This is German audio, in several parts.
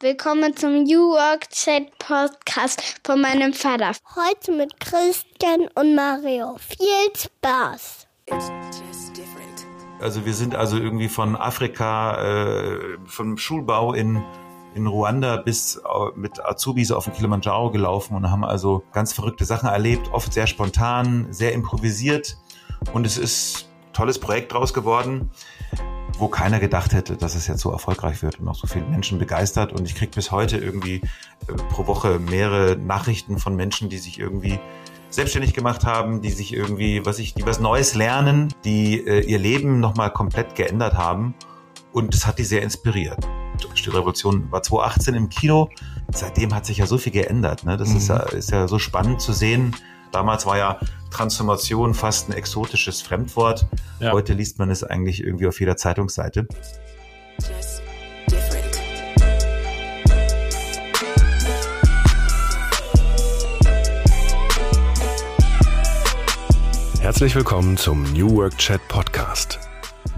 Willkommen zum New Work Chat Podcast von meinem Vater. Heute mit Christian und Mario. Viel Spaß. Also wir sind also irgendwie von Afrika, äh, vom Schulbau in, in Ruanda bis mit Azubis auf den Kilimanjaro gelaufen und haben also ganz verrückte Sachen erlebt, oft sehr spontan, sehr improvisiert und es ist ein tolles Projekt draus geworden wo keiner gedacht hätte, dass es jetzt so erfolgreich wird und auch so viele Menschen begeistert. Und ich kriege bis heute irgendwie äh, pro Woche mehrere Nachrichten von Menschen, die sich irgendwie selbstständig gemacht haben, die sich irgendwie, was ich, die was Neues lernen, die äh, ihr Leben nochmal komplett geändert haben. Und das hat die sehr inspiriert. Die Revolution war 2018 im Kino. Seitdem hat sich ja so viel geändert. Ne? Das mhm. ist, ja, ist ja so spannend zu sehen. Damals war ja Transformation fast ein exotisches Fremdwort. Ja. Heute liest man es eigentlich irgendwie auf jeder Zeitungsseite. Herzlich willkommen zum New Work Chat Podcast,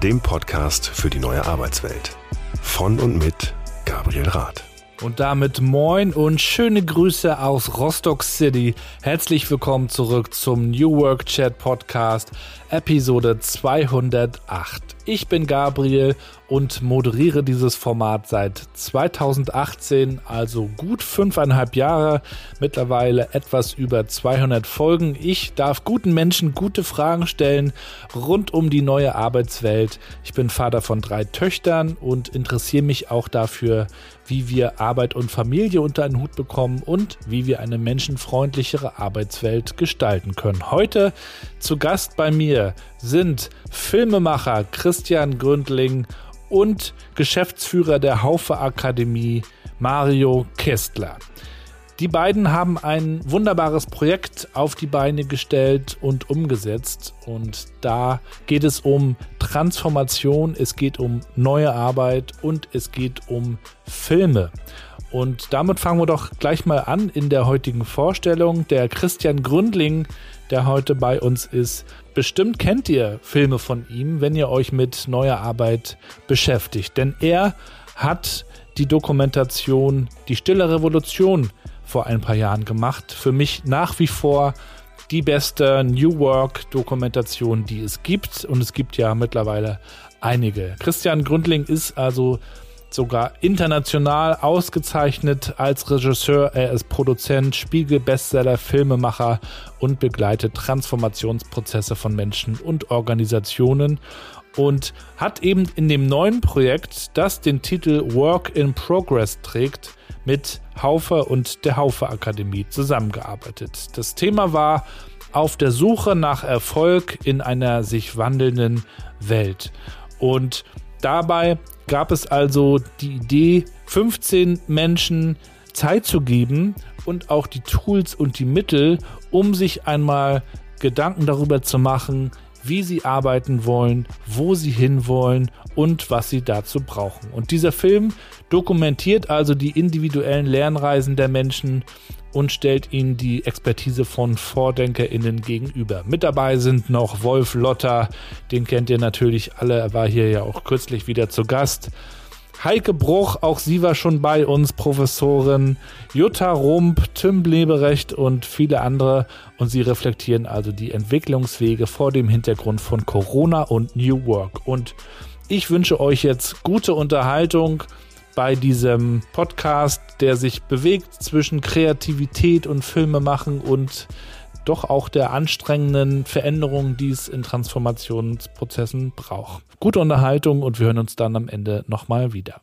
dem Podcast für die neue Arbeitswelt. Von und mit Gabriel Rath. Und damit moin und schöne Grüße aus Rostock City. Herzlich willkommen zurück zum New Work Chat Podcast, Episode 208. Ich bin Gabriel und moderiere dieses Format seit 2018, also gut fünfeinhalb Jahre, mittlerweile etwas über 200 Folgen. Ich darf guten Menschen gute Fragen stellen rund um die neue Arbeitswelt. Ich bin Vater von drei Töchtern und interessiere mich auch dafür, wie wir Arbeit und Familie unter einen Hut bekommen und wie wir eine menschenfreundlichere Arbeitswelt gestalten können. Heute zu Gast bei mir sind Filmemacher Christian Gründling und Geschäftsführer der Haufe Akademie Mario Kestler. Die beiden haben ein wunderbares Projekt auf die Beine gestellt und umgesetzt. Und da geht es um Transformation, es geht um neue Arbeit und es geht um Filme. Und damit fangen wir doch gleich mal an in der heutigen Vorstellung. Der Christian Gründling, der heute bei uns ist, bestimmt kennt ihr Filme von ihm, wenn ihr euch mit neuer Arbeit beschäftigt. Denn er hat die Dokumentation Die Stille Revolution vor ein paar Jahren gemacht. Für mich nach wie vor die beste New Work Dokumentation, die es gibt. Und es gibt ja mittlerweile einige. Christian Gründling ist also sogar international ausgezeichnet als Regisseur. Er ist Produzent, Spiegel-Bestseller, Filmemacher und begleitet Transformationsprozesse von Menschen und Organisationen und hat eben in dem neuen Projekt, das den Titel Work in Progress trägt, mit Haufe und der Haufe Akademie zusammengearbeitet. Das Thema war auf der Suche nach Erfolg in einer sich wandelnden Welt. Und dabei gab es also die Idee, 15 Menschen Zeit zu geben und auch die Tools und die Mittel, um sich einmal Gedanken darüber zu machen, wie sie arbeiten wollen, wo sie hinwollen und was sie dazu brauchen. Und dieser Film dokumentiert also die individuellen Lernreisen der Menschen und stellt ihnen die Expertise von VordenkerInnen gegenüber. Mit dabei sind noch Wolf Lotter, den kennt ihr natürlich alle, er war hier ja auch kürzlich wieder zu Gast. Heike Bruch, auch sie war schon bei uns, Professorin, Jutta Rump, Tim Bleberecht und viele andere. Und sie reflektieren also die Entwicklungswege vor dem Hintergrund von Corona und New Work. Und ich wünsche euch jetzt gute Unterhaltung bei diesem Podcast, der sich bewegt zwischen Kreativität und Filme machen und doch auch der anstrengenden Veränderungen, die es in Transformationsprozessen braucht. Gute Unterhaltung und wir hören uns dann am Ende nochmal wieder.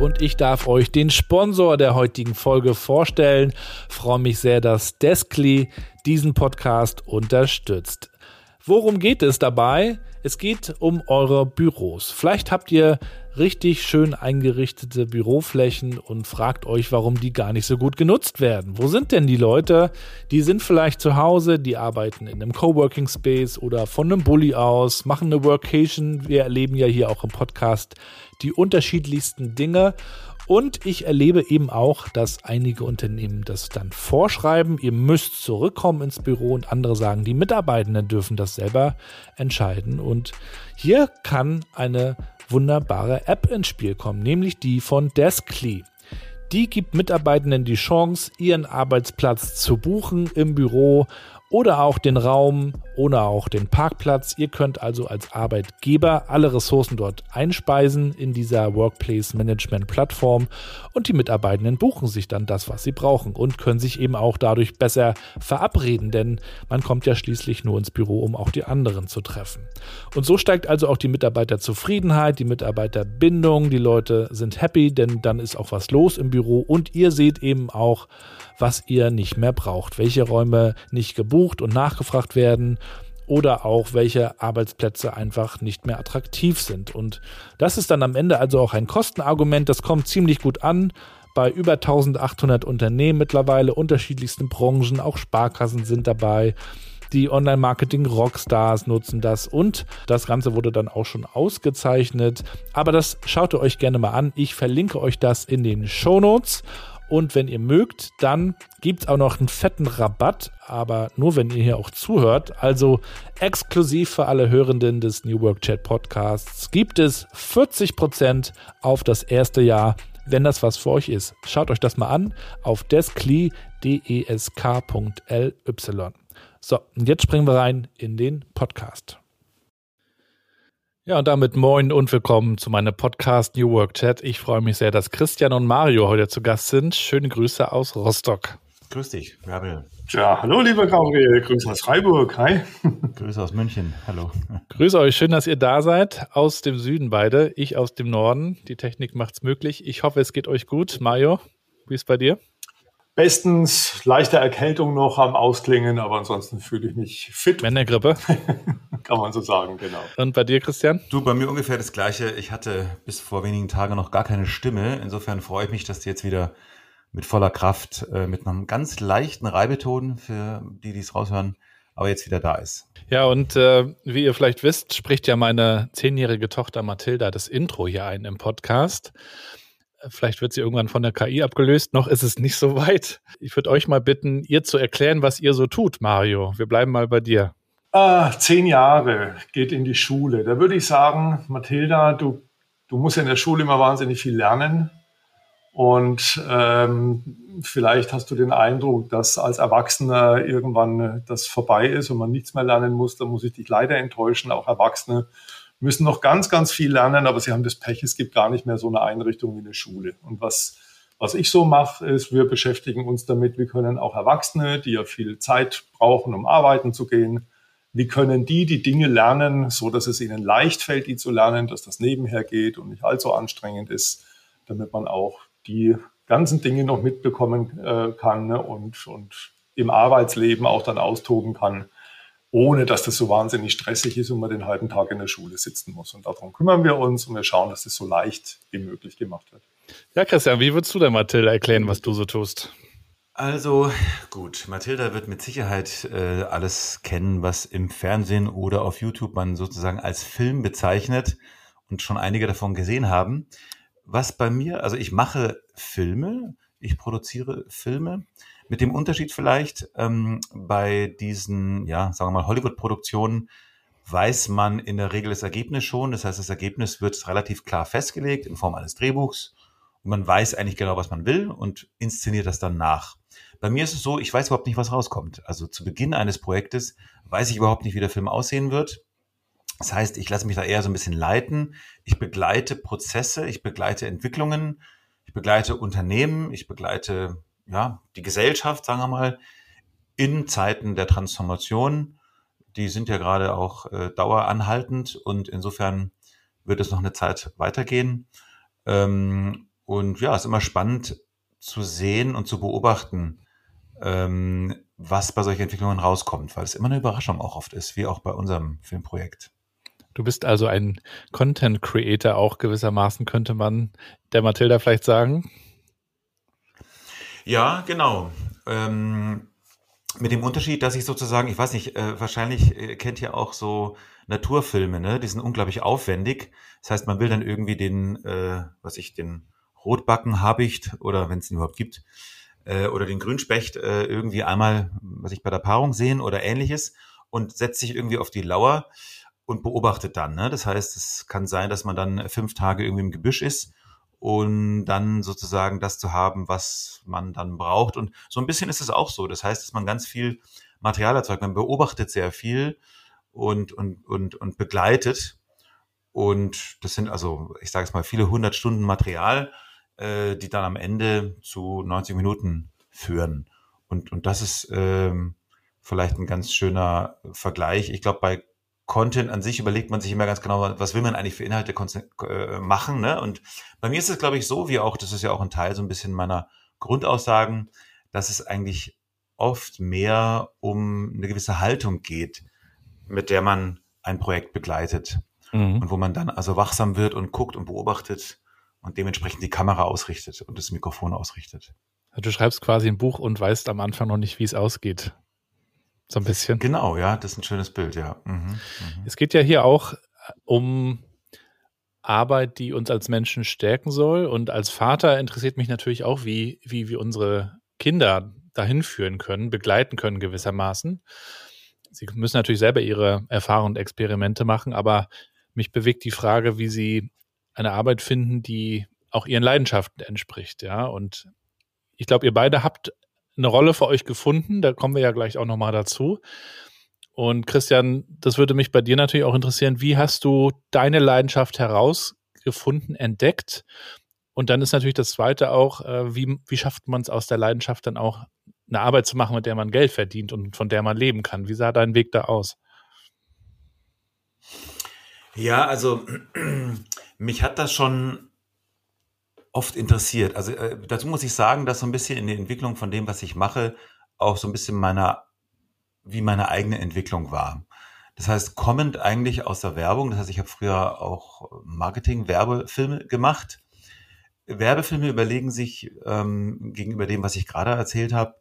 Und ich darf euch den Sponsor der heutigen Folge vorstellen. Freue mich sehr, dass Deskly diesen Podcast unterstützt. Worum geht es dabei? Es geht um eure Büros. Vielleicht habt ihr richtig schön eingerichtete Büroflächen und fragt euch, warum die gar nicht so gut genutzt werden. Wo sind denn die Leute? Die sind vielleicht zu Hause, die arbeiten in einem Coworking Space oder von einem Bulli aus, machen eine Workation. Wir erleben ja hier auch im Podcast die unterschiedlichsten Dinge und ich erlebe eben auch, dass einige Unternehmen das dann vorschreiben, ihr müsst zurückkommen ins Büro und andere sagen, die Mitarbeitenden dürfen das selber entscheiden. Und hier kann eine wunderbare App ins Spiel kommen, nämlich die von Deskly. Die gibt Mitarbeitenden die Chance, ihren Arbeitsplatz zu buchen im Büro oder auch den Raum oder auch den Parkplatz. Ihr könnt also als Arbeitgeber alle Ressourcen dort einspeisen in dieser Workplace Management Plattform und die Mitarbeitenden buchen sich dann das, was sie brauchen und können sich eben auch dadurch besser verabreden, denn man kommt ja schließlich nur ins Büro, um auch die anderen zu treffen. Und so steigt also auch die Mitarbeiterzufriedenheit, die Mitarbeiterbindung, die Leute sind happy, denn dann ist auch was los im Büro und ihr seht eben auch, was ihr nicht mehr braucht, welche Räume nicht gebucht und nachgefragt werden oder auch welche Arbeitsplätze einfach nicht mehr attraktiv sind. Und das ist dann am Ende also auch ein Kostenargument, das kommt ziemlich gut an bei über 1800 Unternehmen mittlerweile, unterschiedlichsten Branchen, auch Sparkassen sind dabei. Die Online-Marketing-Rockstars nutzen das und das Ganze wurde dann auch schon ausgezeichnet. Aber das schaut ihr euch gerne mal an. Ich verlinke euch das in den Show Notes. Und wenn ihr mögt, dann gibt es auch noch einen fetten Rabatt, aber nur wenn ihr hier auch zuhört. Also exklusiv für alle Hörenden des New Work Chat Podcasts gibt es 40% auf das erste Jahr, wenn das was für euch ist. Schaut euch das mal an auf deskly.ly. So, und jetzt springen wir rein in den Podcast. Ja, und damit moin und willkommen zu meinem Podcast New Work Chat. Ich freue mich sehr, dass Christian und Mario heute zu Gast sind. Schöne Grüße aus Rostock. Grüß dich, Gabriel. Ja, hallo lieber Gabriel, Grüße aus Freiburg, hi. Grüße aus München, hallo. Grüße euch, schön, dass ihr da seid. Aus dem Süden beide, ich aus dem Norden. Die Technik macht's möglich. Ich hoffe, es geht euch gut. Mario, wie ist bei dir? Bestens, leichte Erkältung noch am Ausklingen, aber ansonsten fühle ich mich fit. Männergrippe. Kann man so sagen, genau. Und bei dir, Christian? Du, bei mir ungefähr das Gleiche. Ich hatte bis vor wenigen Tagen noch gar keine Stimme. Insofern freue ich mich, dass die jetzt wieder mit voller Kraft, äh, mit einem ganz leichten Reibeton für die, die es raushören, aber jetzt wieder da ist. Ja, und äh, wie ihr vielleicht wisst, spricht ja meine zehnjährige Tochter Mathilda das Intro hier ein im Podcast. Vielleicht wird sie irgendwann von der KI abgelöst. Noch ist es nicht so weit. Ich würde euch mal bitten, ihr zu erklären, was ihr so tut, Mario. Wir bleiben mal bei dir. Ah, zehn Jahre geht in die Schule. Da würde ich sagen, Mathilda, du, du musst ja in der Schule immer wahnsinnig viel lernen. Und ähm, vielleicht hast du den Eindruck, dass als Erwachsener irgendwann das vorbei ist und man nichts mehr lernen muss. Da muss ich dich leider enttäuschen. Auch Erwachsene müssen noch ganz, ganz viel lernen, aber sie haben das Pech, es gibt gar nicht mehr so eine Einrichtung wie eine Schule. Und was, was ich so mache, ist, wir beschäftigen uns damit, wie können auch Erwachsene, die ja viel Zeit brauchen, um arbeiten zu gehen, wie können die die Dinge lernen, so dass es ihnen leicht fällt, die zu lernen, dass das nebenher geht und nicht allzu anstrengend ist, damit man auch die ganzen Dinge noch mitbekommen äh, kann ne, und, und im Arbeitsleben auch dann austoben kann ohne dass das so wahnsinnig stressig ist und man den halben Tag in der Schule sitzen muss. Und darum kümmern wir uns und wir schauen, dass das so leicht wie möglich gemacht wird. Ja, Christian, wie würdest du der Mathilda erklären, was du so tust? Also gut, Mathilda wird mit Sicherheit äh, alles kennen, was im Fernsehen oder auf YouTube man sozusagen als Film bezeichnet und schon einige davon gesehen haben. Was bei mir, also ich mache Filme, ich produziere Filme, mit dem Unterschied vielleicht, ähm, bei diesen, ja, sagen wir mal, Hollywood-Produktionen weiß man in der Regel das Ergebnis schon. Das heißt, das Ergebnis wird relativ klar festgelegt in Form eines Drehbuchs. Und man weiß eigentlich genau, was man will und inszeniert das dann nach. Bei mir ist es so, ich weiß überhaupt nicht, was rauskommt. Also zu Beginn eines Projektes weiß ich überhaupt nicht, wie der Film aussehen wird. Das heißt, ich lasse mich da eher so ein bisschen leiten. Ich begleite Prozesse, ich begleite Entwicklungen, ich begleite Unternehmen, ich begleite ja, die Gesellschaft, sagen wir mal, in Zeiten der Transformation, die sind ja gerade auch äh, daueranhaltend und insofern wird es noch eine Zeit weitergehen. Ähm, und ja, es ist immer spannend zu sehen und zu beobachten, ähm, was bei solchen Entwicklungen rauskommt, weil es immer eine Überraschung auch oft ist, wie auch bei unserem Filmprojekt. Du bist also ein Content Creator auch gewissermaßen, könnte man der Mathilda vielleicht sagen. Ja, genau. Ähm, mit dem Unterschied, dass ich sozusagen, ich weiß nicht, äh, wahrscheinlich äh, kennt ihr auch so Naturfilme, ne? Die sind unglaublich aufwendig. Das heißt, man will dann irgendwie den, äh, was ich, den Rotbacken-Habicht oder wenn es ihn überhaupt gibt, äh, oder den Grünspecht äh, irgendwie einmal, was ich bei der Paarung sehen oder ähnliches und setzt sich irgendwie auf die Lauer und beobachtet dann. Ne? Das heißt, es kann sein, dass man dann fünf Tage irgendwie im Gebüsch ist und dann sozusagen das zu haben, was man dann braucht. Und so ein bisschen ist es auch so. Das heißt, dass man ganz viel Material erzeugt. Man beobachtet sehr viel und, und, und, und begleitet. Und das sind also, ich sage es mal, viele hundert Stunden Material, äh, die dann am Ende zu 90 Minuten führen. Und, und das ist ähm, vielleicht ein ganz schöner Vergleich. Ich glaube, bei Content an sich überlegt man sich immer ganz genau, was will man eigentlich für Inhalte äh, machen. Ne? Und bei mir ist es, glaube ich, so, wie auch, das ist ja auch ein Teil so ein bisschen meiner Grundaussagen, dass es eigentlich oft mehr um eine gewisse Haltung geht, mit der man ein Projekt begleitet. Mhm. Und wo man dann also wachsam wird und guckt und beobachtet und dementsprechend die Kamera ausrichtet und das Mikrofon ausrichtet. Du schreibst quasi ein Buch und weißt am Anfang noch nicht, wie es ausgeht. So ein bisschen. Genau, ja, das ist ein schönes Bild, ja. Mhm, mhm. Es geht ja hier auch um Arbeit, die uns als Menschen stärken soll. Und als Vater interessiert mich natürlich auch, wie, wie wir unsere Kinder dahin führen können, begleiten können gewissermaßen. Sie müssen natürlich selber ihre Erfahrungen und Experimente machen, aber mich bewegt die Frage, wie sie eine Arbeit finden, die auch ihren Leidenschaften entspricht, ja. Und ich glaube, ihr beide habt eine Rolle für euch gefunden. Da kommen wir ja gleich auch nochmal dazu. Und Christian, das würde mich bei dir natürlich auch interessieren. Wie hast du deine Leidenschaft herausgefunden, entdeckt? Und dann ist natürlich das Zweite auch, äh, wie, wie schafft man es aus der Leidenschaft dann auch eine Arbeit zu machen, mit der man Geld verdient und von der man leben kann? Wie sah dein Weg da aus? Ja, also mich hat das schon oft interessiert. Also äh, dazu muss ich sagen, dass so ein bisschen in der Entwicklung von dem, was ich mache, auch so ein bisschen meiner, wie meine eigene Entwicklung war. Das heißt, kommend eigentlich aus der Werbung, das heißt, ich habe früher auch Marketing-Werbefilme gemacht. Werbefilme überlegen sich ähm, gegenüber dem, was ich gerade erzählt habe,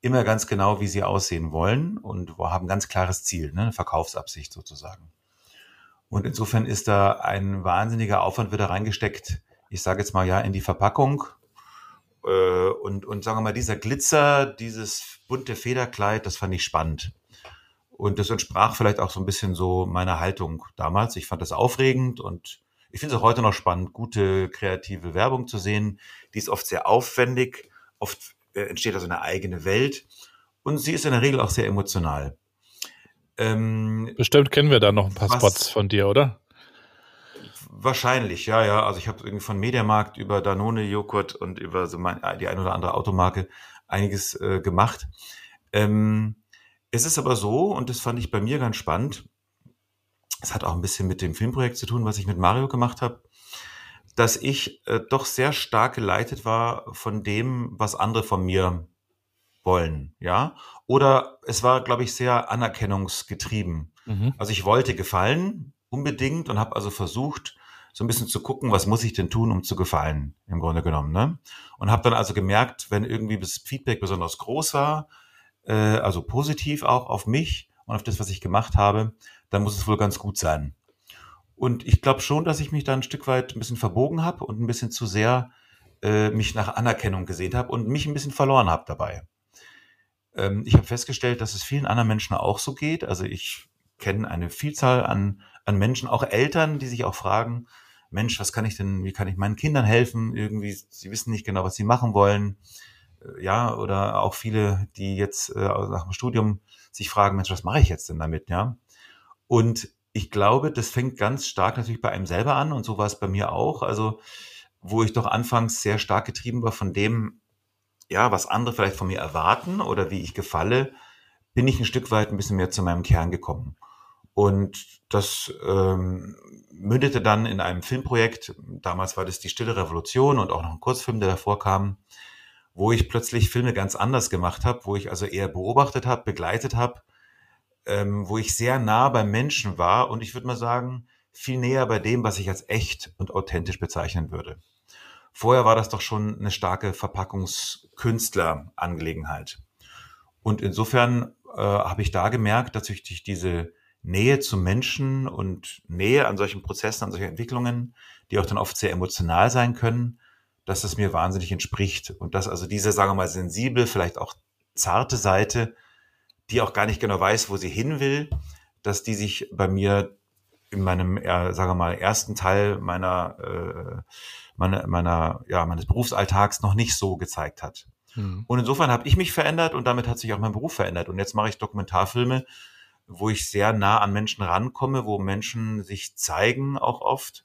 immer ganz genau, wie sie aussehen wollen und haben ganz klares Ziel, ne? eine Verkaufsabsicht sozusagen. Und insofern ist da ein wahnsinniger Aufwand wieder reingesteckt, ich sage jetzt mal ja, in die Verpackung. Äh, und, und sagen wir mal, dieser Glitzer, dieses bunte Federkleid, das fand ich spannend. Und das entsprach vielleicht auch so ein bisschen so meiner Haltung damals. Ich fand das aufregend und ich finde es auch heute noch spannend, gute kreative Werbung zu sehen. Die ist oft sehr aufwendig, oft äh, entsteht also eine eigene Welt und sie ist in der Regel auch sehr emotional. Ähm, Bestimmt kennen wir da noch ein paar was, Spots von dir, oder? Wahrscheinlich, ja, ja. Also ich habe irgendwie von Mediamarkt über Danone Joghurt und über so mein, die ein oder andere Automarke einiges äh, gemacht. Ähm, es ist aber so, und das fand ich bei mir ganz spannend, es hat auch ein bisschen mit dem Filmprojekt zu tun, was ich mit Mario gemacht habe, dass ich äh, doch sehr stark geleitet war von dem, was andere von mir wollen, ja. Oder es war, glaube ich, sehr anerkennungsgetrieben. Mhm. Also ich wollte gefallen, unbedingt, und habe also versucht, so ein bisschen zu gucken, was muss ich denn tun, um zu gefallen, im Grunde genommen. Ne? Und habe dann also gemerkt, wenn irgendwie das Feedback besonders groß war, äh, also positiv auch auf mich und auf das, was ich gemacht habe, dann muss es wohl ganz gut sein. Und ich glaube schon, dass ich mich da ein Stück weit ein bisschen verbogen habe und ein bisschen zu sehr äh, mich nach Anerkennung gesehen habe und mich ein bisschen verloren habe dabei. Ähm, ich habe festgestellt, dass es vielen anderen Menschen auch so geht. Also ich kenne eine Vielzahl an, an Menschen, auch Eltern, die sich auch fragen, Mensch, was kann ich denn, wie kann ich meinen Kindern helfen? Irgendwie, sie wissen nicht genau, was sie machen wollen. Äh, ja, oder auch viele, die jetzt äh, nach dem Studium sich fragen, Mensch, was mache ich jetzt denn damit? Ja. Und ich glaube, das fängt ganz stark natürlich bei einem selber an und so war es bei mir auch. Also, wo ich doch anfangs sehr stark getrieben war von dem, ja, was andere vielleicht von mir erwarten oder wie ich gefalle, bin ich ein Stück weit ein bisschen mehr zu meinem Kern gekommen. Und das ähm, mündete dann in einem Filmprojekt. Damals war das die Stille Revolution und auch noch ein Kurzfilm, der davor kam, wo ich plötzlich Filme ganz anders gemacht habe, wo ich also eher beobachtet habe, begleitet habe, ähm, wo ich sehr nah beim Menschen war und ich würde mal sagen, viel näher bei dem, was ich als echt und authentisch bezeichnen würde. Vorher war das doch schon eine starke Verpackungskünstler-Angelegenheit. Und insofern äh, habe ich da gemerkt, dass ich durch diese Nähe zu Menschen und Nähe an solchen Prozessen, an solchen Entwicklungen, die auch dann oft sehr emotional sein können, dass es mir wahnsinnig entspricht. Und dass also diese, sagen wir mal, sensible, vielleicht auch zarte Seite, die auch gar nicht genau weiß, wo sie hin will, dass die sich bei mir in meinem, äh, sagen wir mal, ersten Teil meiner, äh, meiner, meiner, ja, meines Berufsalltags noch nicht so gezeigt hat. Mhm. Und insofern habe ich mich verändert und damit hat sich auch mein Beruf verändert. Und jetzt mache ich Dokumentarfilme, wo ich sehr nah an Menschen rankomme, wo Menschen sich zeigen auch oft,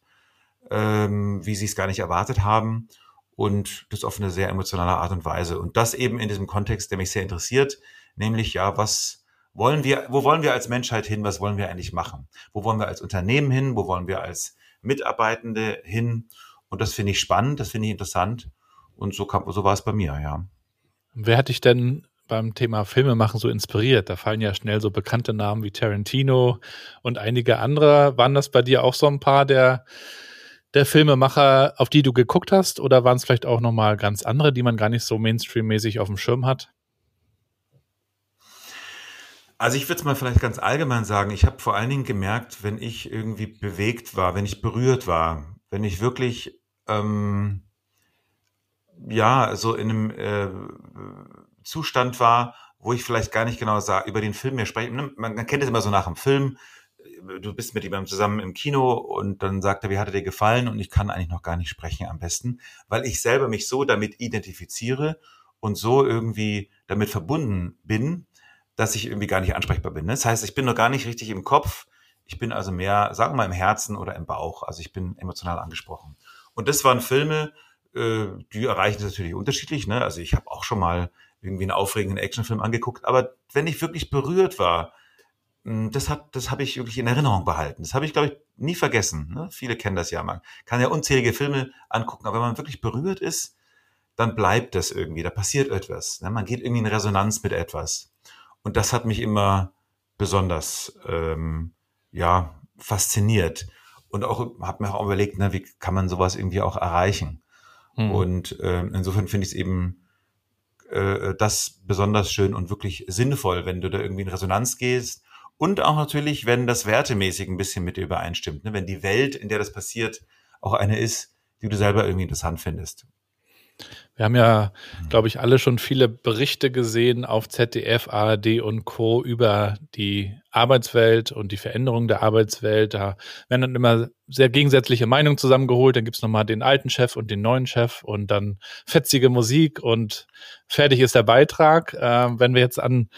ähm, wie sie es gar nicht erwartet haben und das auf eine sehr emotionale Art und Weise. Und das eben in diesem Kontext, der mich sehr interessiert, nämlich ja, was wollen wir, wo wollen wir als Menschheit hin, was wollen wir eigentlich machen? Wo wollen wir als Unternehmen hin, wo wollen wir als Mitarbeitende hin? Und das finde ich spannend, das finde ich interessant. Und so, kam, so war es bei mir, ja. Wer hat dich denn beim Thema Filmemachen so inspiriert? Da fallen ja schnell so bekannte Namen wie Tarantino und einige andere. Waren das bei dir auch so ein paar der der Filmemacher, auf die du geguckt hast? Oder waren es vielleicht auch nochmal ganz andere, die man gar nicht so mainstream-mäßig auf dem Schirm hat? Also ich würde es mal vielleicht ganz allgemein sagen, ich habe vor allen Dingen gemerkt, wenn ich irgendwie bewegt war, wenn ich berührt war, wenn ich wirklich ähm, ja so in einem äh, Zustand war, wo ich vielleicht gar nicht genau sah, über den Film mir sprechen. Man kennt es immer so nach dem Film, du bist mit jemandem zusammen im Kino und dann sagt er, wie hat er dir gefallen? Und ich kann eigentlich noch gar nicht sprechen am besten, weil ich selber mich so damit identifiziere und so irgendwie damit verbunden bin, dass ich irgendwie gar nicht ansprechbar bin. Das heißt, ich bin noch gar nicht richtig im Kopf. Ich bin also mehr, sagen wir mal, im Herzen oder im Bauch. Also ich bin emotional angesprochen. Und das waren Filme, äh, die erreichen das natürlich unterschiedlich. Ne? Also ich habe auch schon mal irgendwie einen aufregenden Actionfilm angeguckt. Aber wenn ich wirklich berührt war, hm, das hat, das habe ich wirklich in Erinnerung behalten. Das habe ich, glaube ich, nie vergessen. Ne? Viele kennen das ja. Man kann ja unzählige Filme angucken, aber wenn man wirklich berührt ist, dann bleibt das irgendwie. Da passiert etwas. Ne? Man geht irgendwie in Resonanz mit etwas. Und das hat mich immer besonders ähm, ja fasziniert und auch habe mir auch überlegt, ne, wie kann man sowas irgendwie auch erreichen. Mhm. Und äh, insofern finde ich es eben äh, das besonders schön und wirklich sinnvoll, wenn du da irgendwie in Resonanz gehst und auch natürlich, wenn das wertemäßig ein bisschen mit dir übereinstimmt. Ne? Wenn die Welt, in der das passiert, auch eine ist, die du selber irgendwie interessant findest. Wir haben ja, glaube ich, alle schon viele Berichte gesehen auf ZDF, ARD und Co. über die Arbeitswelt und die Veränderung der Arbeitswelt. Da werden dann immer sehr gegensätzliche Meinungen zusammengeholt. Dann gibt's nochmal den alten Chef und den neuen Chef und dann fetzige Musik und fertig ist der Beitrag. Äh, wenn wir jetzt an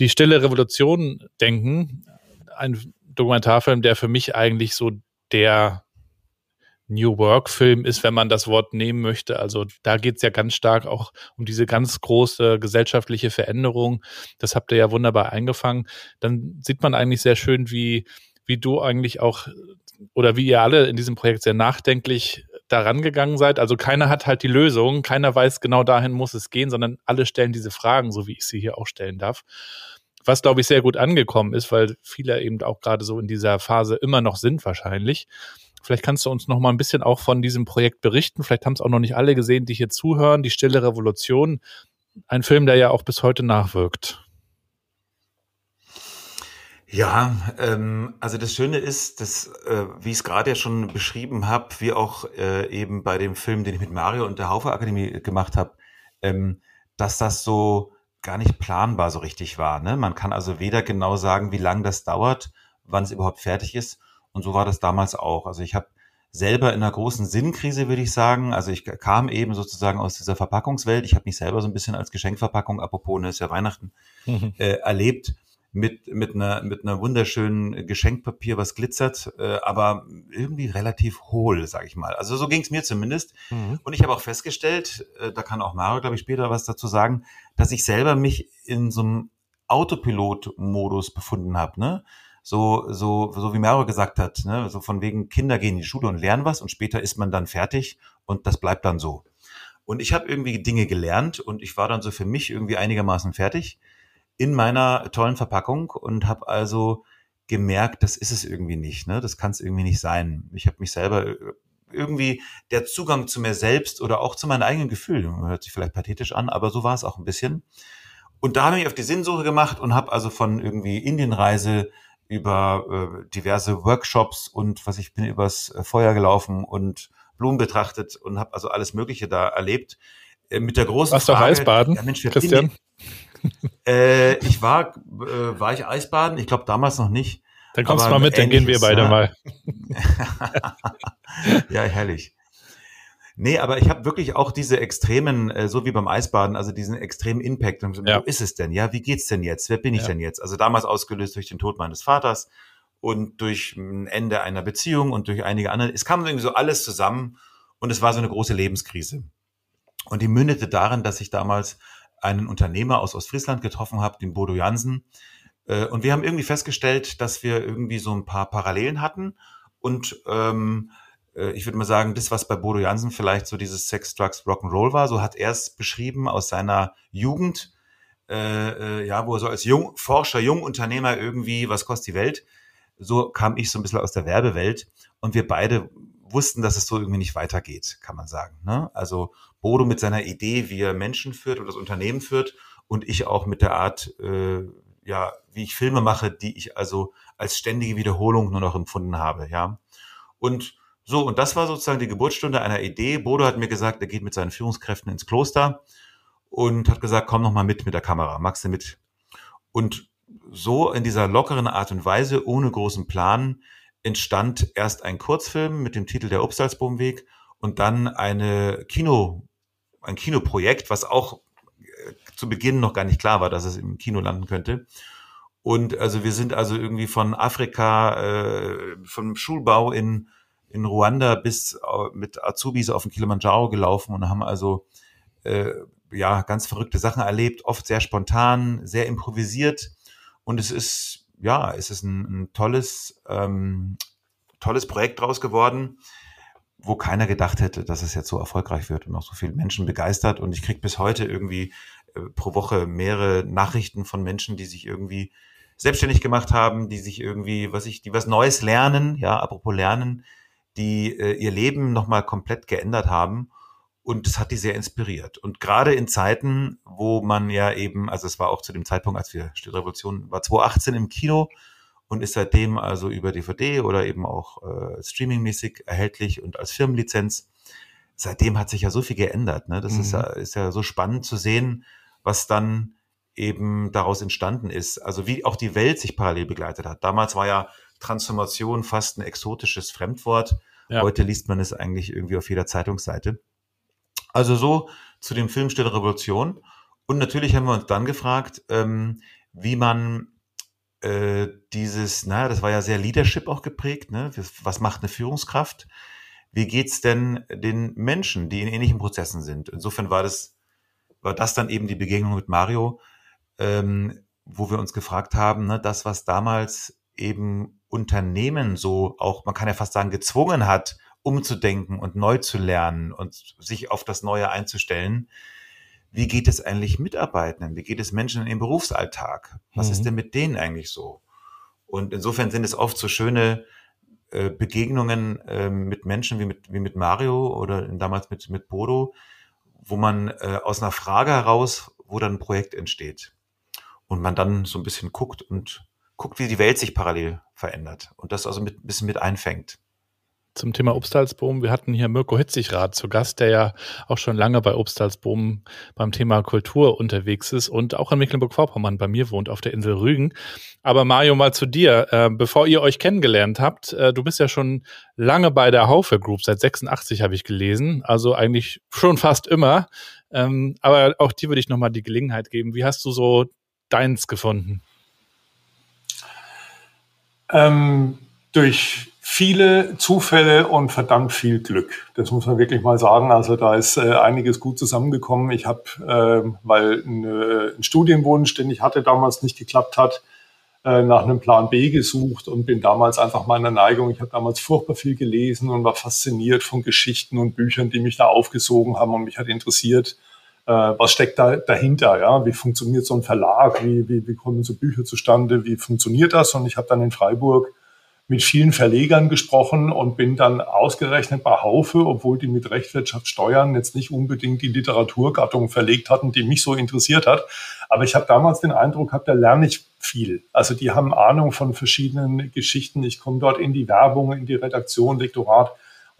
die Stille Revolution denken, ein Dokumentarfilm, der für mich eigentlich so der New Work-Film ist, wenn man das Wort nehmen möchte. Also da geht es ja ganz stark auch um diese ganz große gesellschaftliche Veränderung. Das habt ihr ja wunderbar eingefangen. Dann sieht man eigentlich sehr schön, wie, wie du eigentlich auch oder wie ihr alle in diesem Projekt sehr nachdenklich daran gegangen seid. Also keiner hat halt die Lösung, keiner weiß genau dahin muss es gehen, sondern alle stellen diese Fragen, so wie ich sie hier auch stellen darf. Was, glaube ich, sehr gut angekommen ist, weil viele eben auch gerade so in dieser Phase immer noch sind wahrscheinlich. Vielleicht kannst du uns noch mal ein bisschen auch von diesem Projekt berichten. Vielleicht haben es auch noch nicht alle gesehen, die hier zuhören. Die Stille Revolution, ein Film, der ja auch bis heute nachwirkt. Ja, ähm, also das Schöne ist, dass, äh, wie ich es gerade ja schon beschrieben habe, wie auch äh, eben bei dem Film, den ich mit Mario und der Haufe Akademie gemacht habe, ähm, dass das so gar nicht planbar so richtig war. Ne? Man kann also weder genau sagen, wie lange das dauert, wann es überhaupt fertig ist. Und so war das damals auch. Also ich habe selber in einer großen Sinnkrise, würde ich sagen. Also ich kam eben sozusagen aus dieser Verpackungswelt. Ich habe mich selber so ein bisschen als Geschenkverpackung, apropos, ne, ist ja Weihnachten, mhm. äh, erlebt mit, mit, einer, mit einer wunderschönen Geschenkpapier, was glitzert, äh, aber irgendwie relativ hohl, sag ich mal. Also so ging es mir zumindest. Mhm. Und ich habe auch festgestellt, äh, da kann auch Mario, glaube ich, später was dazu sagen, dass ich selber mich in so einem Autopilot-Modus befunden habe. Ne? So, so, so wie Mario gesagt hat, ne? so von wegen Kinder gehen in die Schule und lernen was und später ist man dann fertig und das bleibt dann so. Und ich habe irgendwie Dinge gelernt und ich war dann so für mich irgendwie einigermaßen fertig in meiner tollen Verpackung und habe also gemerkt, das ist es irgendwie nicht, ne? Das kann es irgendwie nicht sein. Ich habe mich selber äh, irgendwie der Zugang zu mir selbst oder auch zu meinen eigenen Gefühlen, hört sich vielleicht pathetisch an, aber so war es auch ein bisschen. Und da habe ich auf die Sinnsuche gemacht und habe also von irgendwie Indienreise über äh, diverse Workshops und was ich bin übers äh, Feuer gelaufen und Blumen betrachtet und habe also alles Mögliche da erlebt. Äh, mit der großen Warst Frage, du Eisbaden, ja, Mensch, Christian? äh, ich war, äh, war ich Eisbaden? Ich glaube damals noch nicht. Dann kommst du mal mit, dann gehen wir beide ja. mal. ja, herrlich. Nee, aber ich habe wirklich auch diese extremen, äh, so wie beim Eisbaden, also diesen extremen Impact. Und ja. Wo ist es denn? Ja, wie geht's denn jetzt? Wer bin ich ja. denn jetzt? Also damals ausgelöst durch den Tod meines Vaters und durch ein Ende einer Beziehung und durch einige andere. Es kam irgendwie so alles zusammen und es war so eine große Lebenskrise. Und die mündete darin, dass ich damals einen Unternehmer aus Ostfriesland getroffen habe, den Bodo Jansen. Äh, und wir haben irgendwie festgestellt, dass wir irgendwie so ein paar Parallelen hatten und ähm, äh, ich würde mal sagen, das, was bei Bodo Jansen vielleicht so dieses Sex, Drugs, Rock'n'Roll war, so hat er es beschrieben aus seiner Jugend, äh, äh, ja, wo er so als Jung, Forscher, Jungunternehmer irgendwie, was kostet die Welt? So kam ich so ein bisschen aus der Werbewelt und wir beide wussten, dass es so irgendwie nicht weitergeht, kann man sagen. Ne? Also Bodo mit seiner Idee, wie er Menschen führt und das Unternehmen führt und ich auch mit der Art, äh, ja, wie ich Filme mache, die ich also als ständige Wiederholung nur noch empfunden habe, ja. Und so, und das war sozusagen die Geburtsstunde einer Idee. Bodo hat mir gesagt, er geht mit seinen Führungskräften ins Kloster und hat gesagt, komm noch mal mit mit der Kamera, magst du mit? Und so in dieser lockeren Art und Weise, ohne großen Plan, entstand erst ein Kurzfilm mit dem Titel Der Obstalsboomweg und dann eine Kino, ein Kinoprojekt, was auch äh, zu Beginn noch gar nicht klar war, dass es im Kino landen könnte. Und also wir sind also irgendwie von Afrika, äh, vom Schulbau in in Ruanda bis mit Azubis auf den Kilimanjaro gelaufen und haben also äh, ja ganz verrückte Sachen erlebt, oft sehr spontan, sehr improvisiert. Und es ist ja es ist ein, ein tolles ähm, tolles Projekt draus geworden, wo keiner gedacht hätte, dass es jetzt so erfolgreich wird und auch so viele Menschen begeistert. Und ich krieg bis heute irgendwie äh, pro Woche mehrere Nachrichten von Menschen, die sich irgendwie selbstständig gemacht haben, die sich irgendwie, was ich, die was Neues lernen, ja, apropos lernen, die äh, ihr Leben nochmal komplett geändert haben. Und das hat die sehr inspiriert. Und gerade in Zeiten, wo man ja eben, also es war auch zu dem Zeitpunkt, als wir Stillrevolution, war 2018 im Kino und ist seitdem also über DVD oder eben auch äh, streamingmäßig erhältlich und als Firmenlizenz. Seitdem hat sich ja so viel geändert. Ne? Das mhm. ist, ja, ist ja so spannend zu sehen, was dann eben daraus entstanden ist. Also wie auch die Welt sich parallel begleitet hat. Damals war ja Transformation fast ein exotisches Fremdwort. Ja. Heute liest man es eigentlich irgendwie auf jeder Zeitungsseite. Also so zu dem Film Stille Revolution. Und natürlich haben wir uns dann gefragt, ähm, wie man äh, dieses, naja, das war ja sehr Leadership auch geprägt, ne? Was macht eine Führungskraft? Wie geht's denn den Menschen, die in ähnlichen Prozessen sind? Insofern war das, war das dann eben die Begegnung mit Mario, ähm, wo wir uns gefragt haben, ne, das, was damals eben Unternehmen so auch, man kann ja fast sagen, gezwungen hat, umzudenken und neu zu lernen und sich auf das Neue einzustellen. Wie geht es eigentlich Mitarbeitenden? Wie geht es Menschen im Berufsalltag? Was mhm. ist denn mit denen eigentlich so? Und insofern sind es oft so schöne äh, Begegnungen äh, mit Menschen wie mit, wie mit Mario oder damals mit, mit Bodo, wo man äh, aus einer Frage heraus, wo dann ein Projekt entsteht. Und man dann so ein bisschen guckt und guckt, wie die Welt sich parallel verändert und das also mit, ein bisschen mit einfängt. Zum Thema Obstalsboom. Wir hatten hier Mirko Hitzigrad zu Gast, der ja auch schon lange bei Obstalsboom beim Thema Kultur unterwegs ist und auch in Mecklenburg-Vorpommern bei mir wohnt auf der Insel Rügen. Aber Mario, mal zu dir. Äh, bevor ihr euch kennengelernt habt, äh, du bist ja schon lange bei der Haufe Group, seit 86 habe ich gelesen, also eigentlich schon fast immer. Ähm, aber auch dir würde ich nochmal die Gelegenheit geben. Wie hast du so deins gefunden? Ähm, durch viele Zufälle und verdammt viel Glück. Das muss man wirklich mal sagen. Also da ist äh, einiges gut zusammengekommen. Ich habe, äh, weil ein, äh, ein Studienwunsch, den ich hatte, damals nicht geklappt hat, äh, nach einem Plan B gesucht und bin damals einfach meiner Neigung. Ich habe damals furchtbar viel gelesen und war fasziniert von Geschichten und Büchern, die mich da aufgesogen haben und mich hat interessiert, äh, was steckt da dahinter, ja, wie funktioniert so ein Verlag, wie, wie, wie kommen so Bücher zustande, wie funktioniert das? Und ich habe dann in Freiburg mit vielen Verlegern gesprochen und bin dann ausgerechnet bei Haufe, obwohl die mit Rechtwirtschaft steuern jetzt nicht unbedingt die Literaturgattung verlegt hatten, die mich so interessiert hat. Aber ich habe damals den Eindruck gehabt, da lerne ich viel. Also die haben Ahnung von verschiedenen Geschichten. Ich komme dort in die Werbung, in die Redaktion, Lektorat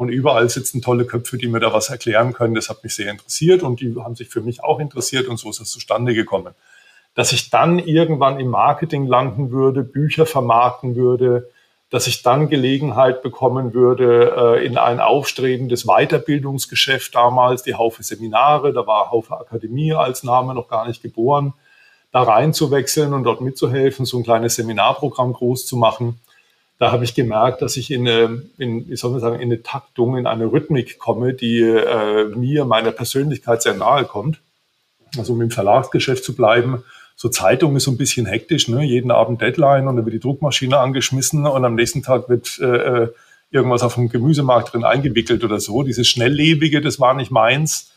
und überall sitzen tolle Köpfe, die mir da was erklären können. Das hat mich sehr interessiert und die haben sich für mich auch interessiert und so ist es zustande gekommen. dass ich dann irgendwann im Marketing landen würde, Bücher vermarkten würde, dass ich dann Gelegenheit bekommen würde äh, in ein aufstrebendes Weiterbildungsgeschäft damals, die Haufe Seminare, da war Haufe Akademie als Name noch gar nicht geboren, da reinzuwechseln und dort mitzuhelfen, so ein kleines Seminarprogramm groß zu machen. Da habe ich gemerkt, dass ich in eine, in, wie soll man sagen, in eine Taktung, in eine Rhythmik komme, die äh, mir, meiner Persönlichkeit sehr nahe kommt. Also um im Verlagsgeschäft zu bleiben, so Zeitung ist so ein bisschen hektisch, ne? jeden Abend Deadline und dann wird die Druckmaschine angeschmissen und am nächsten Tag wird äh, äh, irgendwas auf dem Gemüsemarkt drin eingewickelt oder so. Dieses Schnelllebige, das war nicht meins.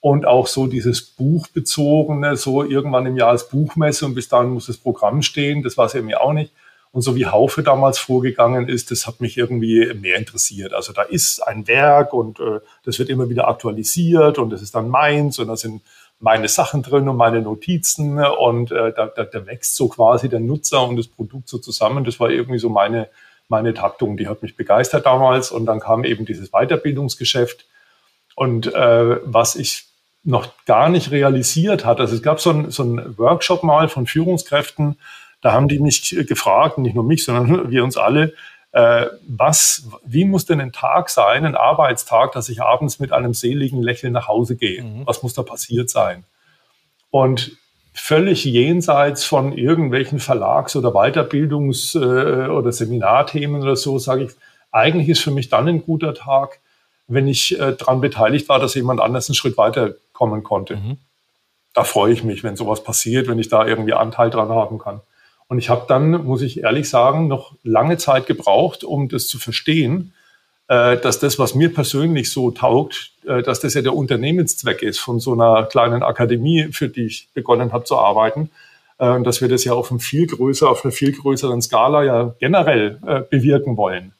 Und auch so dieses Buchbezogene, so irgendwann im Jahr als Buchmesse und bis dahin muss das Programm stehen, das war es ja mir auch nicht. Und so wie Haufe damals vorgegangen ist, das hat mich irgendwie mehr interessiert. Also da ist ein Werk und äh, das wird immer wieder aktualisiert und das ist dann meins und da sind meine Sachen drin und meine Notizen und äh, da, da, da wächst so quasi der Nutzer und das Produkt so zusammen. Das war irgendwie so meine, meine Taktung, die hat mich begeistert damals und dann kam eben dieses Weiterbildungsgeschäft und äh, was ich noch gar nicht realisiert hatte, also es gab so ein, so ein Workshop mal von Führungskräften, da haben die mich gefragt, nicht nur mich, sondern wir uns alle, äh, was, wie muss denn ein Tag sein, ein Arbeitstag, dass ich abends mit einem seligen Lächeln nach Hause gehe? Mhm. Was muss da passiert sein? Und völlig jenseits von irgendwelchen Verlags- oder Weiterbildungs- äh, oder Seminarthemen oder so, sage ich, eigentlich ist für mich dann ein guter Tag, wenn ich äh, daran beteiligt war, dass jemand anders einen Schritt weiterkommen konnte. Mhm. Da freue ich mich, wenn sowas passiert, wenn ich da irgendwie Anteil dran haben kann. Und ich habe dann, muss ich ehrlich sagen, noch lange Zeit gebraucht, um das zu verstehen, äh, dass das, was mir persönlich so taugt, äh, dass das ja der Unternehmenszweck ist von so einer kleinen Akademie, für die ich begonnen habe zu arbeiten. Äh, dass wir das ja auf einem viel größer, auf einer viel größeren Skala ja generell bewirken wollen.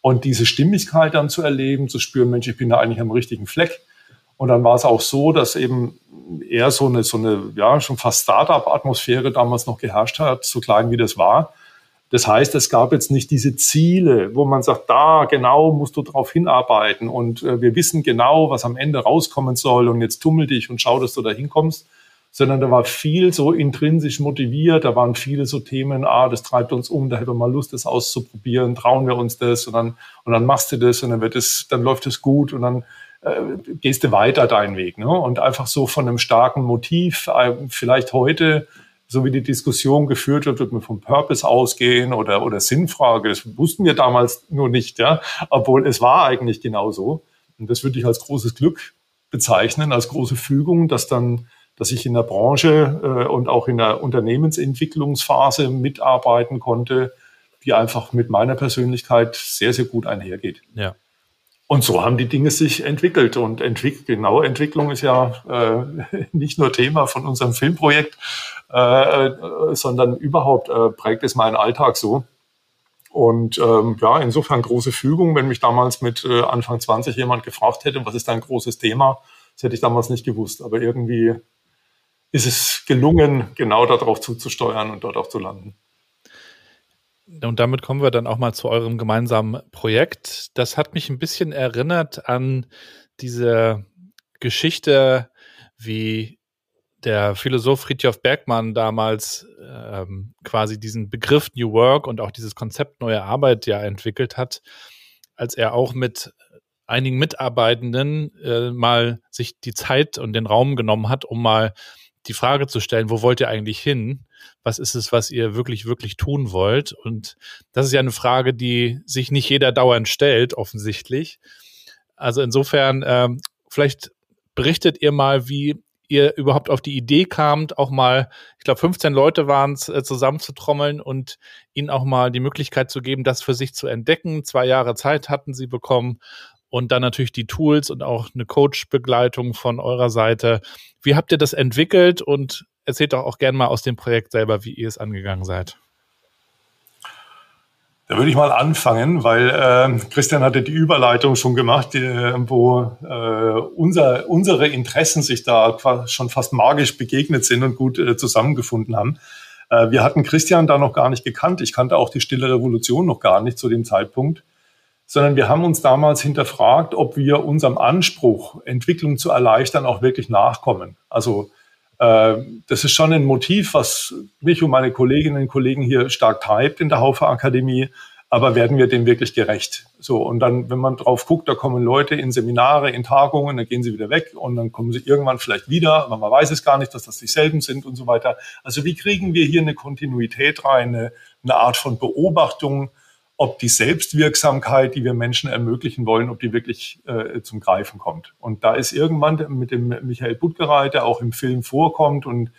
Und diese Stimmigkeit dann zu erleben, zu spüren, Mensch, ich bin da eigentlich am richtigen Fleck. Und dann war es auch so, dass eben eher so eine, so eine, ja, schon fast Startup-Atmosphäre damals noch geherrscht hat, so klein wie das war. Das heißt, es gab jetzt nicht diese Ziele, wo man sagt, da genau musst du drauf hinarbeiten und äh, wir wissen genau, was am Ende rauskommen soll und jetzt tummel dich und schau, dass du da hinkommst, sondern da war viel so intrinsisch motiviert, da waren viele so Themen, ah, das treibt uns um, da hätten wir mal Lust, das auszuprobieren, trauen wir uns das und dann, und dann machst du das und dann wird es, dann läuft es gut und dann äh, gehst du weiter deinen Weg. Ne? Und einfach so von einem starken Motiv, äh, vielleicht heute, so wie die Diskussion geführt wird, wird man vom Purpose ausgehen oder, oder Sinnfrage. Das wussten wir damals nur nicht, ja, obwohl es war eigentlich genauso. Und das würde ich als großes Glück bezeichnen, als große Fügung, dass dann, dass ich in der Branche äh, und auch in der Unternehmensentwicklungsphase mitarbeiten konnte, die einfach mit meiner Persönlichkeit sehr, sehr gut einhergeht. Ja. Und so haben die Dinge sich entwickelt. Und entwick genaue Entwicklung ist ja äh, nicht nur Thema von unserem Filmprojekt, äh, äh, sondern überhaupt äh, prägt es meinen Alltag so. Und ähm, ja, insofern große Fügung. Wenn mich damals mit äh, Anfang 20 jemand gefragt hätte, was ist dein großes Thema, das hätte ich damals nicht gewusst. Aber irgendwie ist es gelungen, genau darauf zuzusteuern und dort auch zu landen. Und damit kommen wir dann auch mal zu eurem gemeinsamen Projekt. Das hat mich ein bisschen erinnert an diese Geschichte, wie der Philosoph Friedhof Bergmann damals ähm, quasi diesen Begriff New Work und auch dieses Konzept neue Arbeit ja entwickelt hat, als er auch mit einigen Mitarbeitenden äh, mal sich die Zeit und den Raum genommen hat, um mal die Frage zu stellen, wo wollt ihr eigentlich hin? Was ist es, was ihr wirklich, wirklich tun wollt? Und das ist ja eine Frage, die sich nicht jeder dauernd stellt, offensichtlich. Also insofern, ähm, vielleicht berichtet ihr mal, wie ihr überhaupt auf die Idee kamt, auch mal, ich glaube, 15 Leute waren es, äh, zusammenzutrommeln und ihnen auch mal die Möglichkeit zu geben, das für sich zu entdecken. Zwei Jahre Zeit hatten sie bekommen und dann natürlich die Tools und auch eine Coach-Begleitung von eurer Seite. Wie habt ihr das entwickelt und erzählt doch auch gerne mal aus dem Projekt selber, wie ihr es angegangen seid. Da würde ich mal anfangen, weil äh, Christian hatte die Überleitung schon gemacht, die, wo äh, unser, unsere Interessen sich da schon fast magisch begegnet sind und gut äh, zusammengefunden haben. Äh, wir hatten Christian da noch gar nicht gekannt. Ich kannte auch die Stille Revolution noch gar nicht zu dem Zeitpunkt sondern wir haben uns damals hinterfragt, ob wir unserem Anspruch, Entwicklung zu erleichtern, auch wirklich nachkommen. Also Äh, das ist schon ein Motiv, was mich und meine Kolleginnen und Kollegen hier stark treibt in der Haufe Akademie. Aber werden wir dem wirklich gerecht? So, und dann, wenn man drauf guckt, da kommen Leute in Seminare, in Tagungen, dann gehen sie wieder weg und dann kommen sie irgendwann vielleicht wieder, aber man weiß es gar nicht, dass das dieselben sind und so weiter. Also wie kriegen wir hier eine Kontinuität rein, eine, eine Art von Beobachtung, ob die Selbstwirksamkeit, die wir Menschen ermöglichen wollen, ob die wirklich äh, zum Greifen kommt. Und da ist irgendwann mit dem Michael Buttgereit, der auch im Film vorkommt und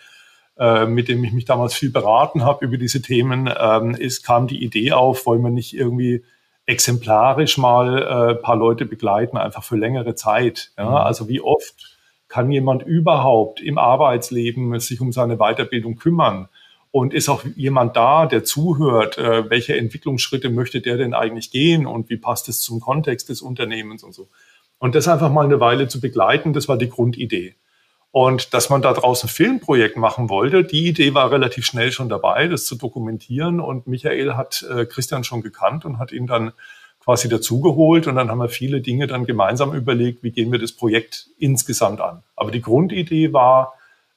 äh, mit dem ich mich damals viel beraten habe über diese Themen, ähm, ist, kam die Idee auf, wollen wir nicht irgendwie exemplarisch mal äh, paar Leute begleiten, einfach für längere Zeit. Ja? Mhm. Also wie oft kann jemand überhaupt im Arbeitsleben sich um seine Weiterbildung kümmern? Und ist auch jemand da, der zuhört, äh, welche Entwicklungsschritte möchte der denn eigentlich gehen und wie passt es zum Kontext des Unternehmens und so. Und das einfach mal eine Weile zu begleiten, das war die Grundidee. Und dass man da draußen ein Filmprojekt machen wollte, die Idee war relativ schnell schon dabei, das zu dokumentieren. Und Michael hat äh, Christian schon gekannt und hat ihn dann quasi dazugeholt. Und dann haben wir viele Dinge dann gemeinsam überlegt, wie gehen wir das Projekt insgesamt an. Aber die Grundidee war,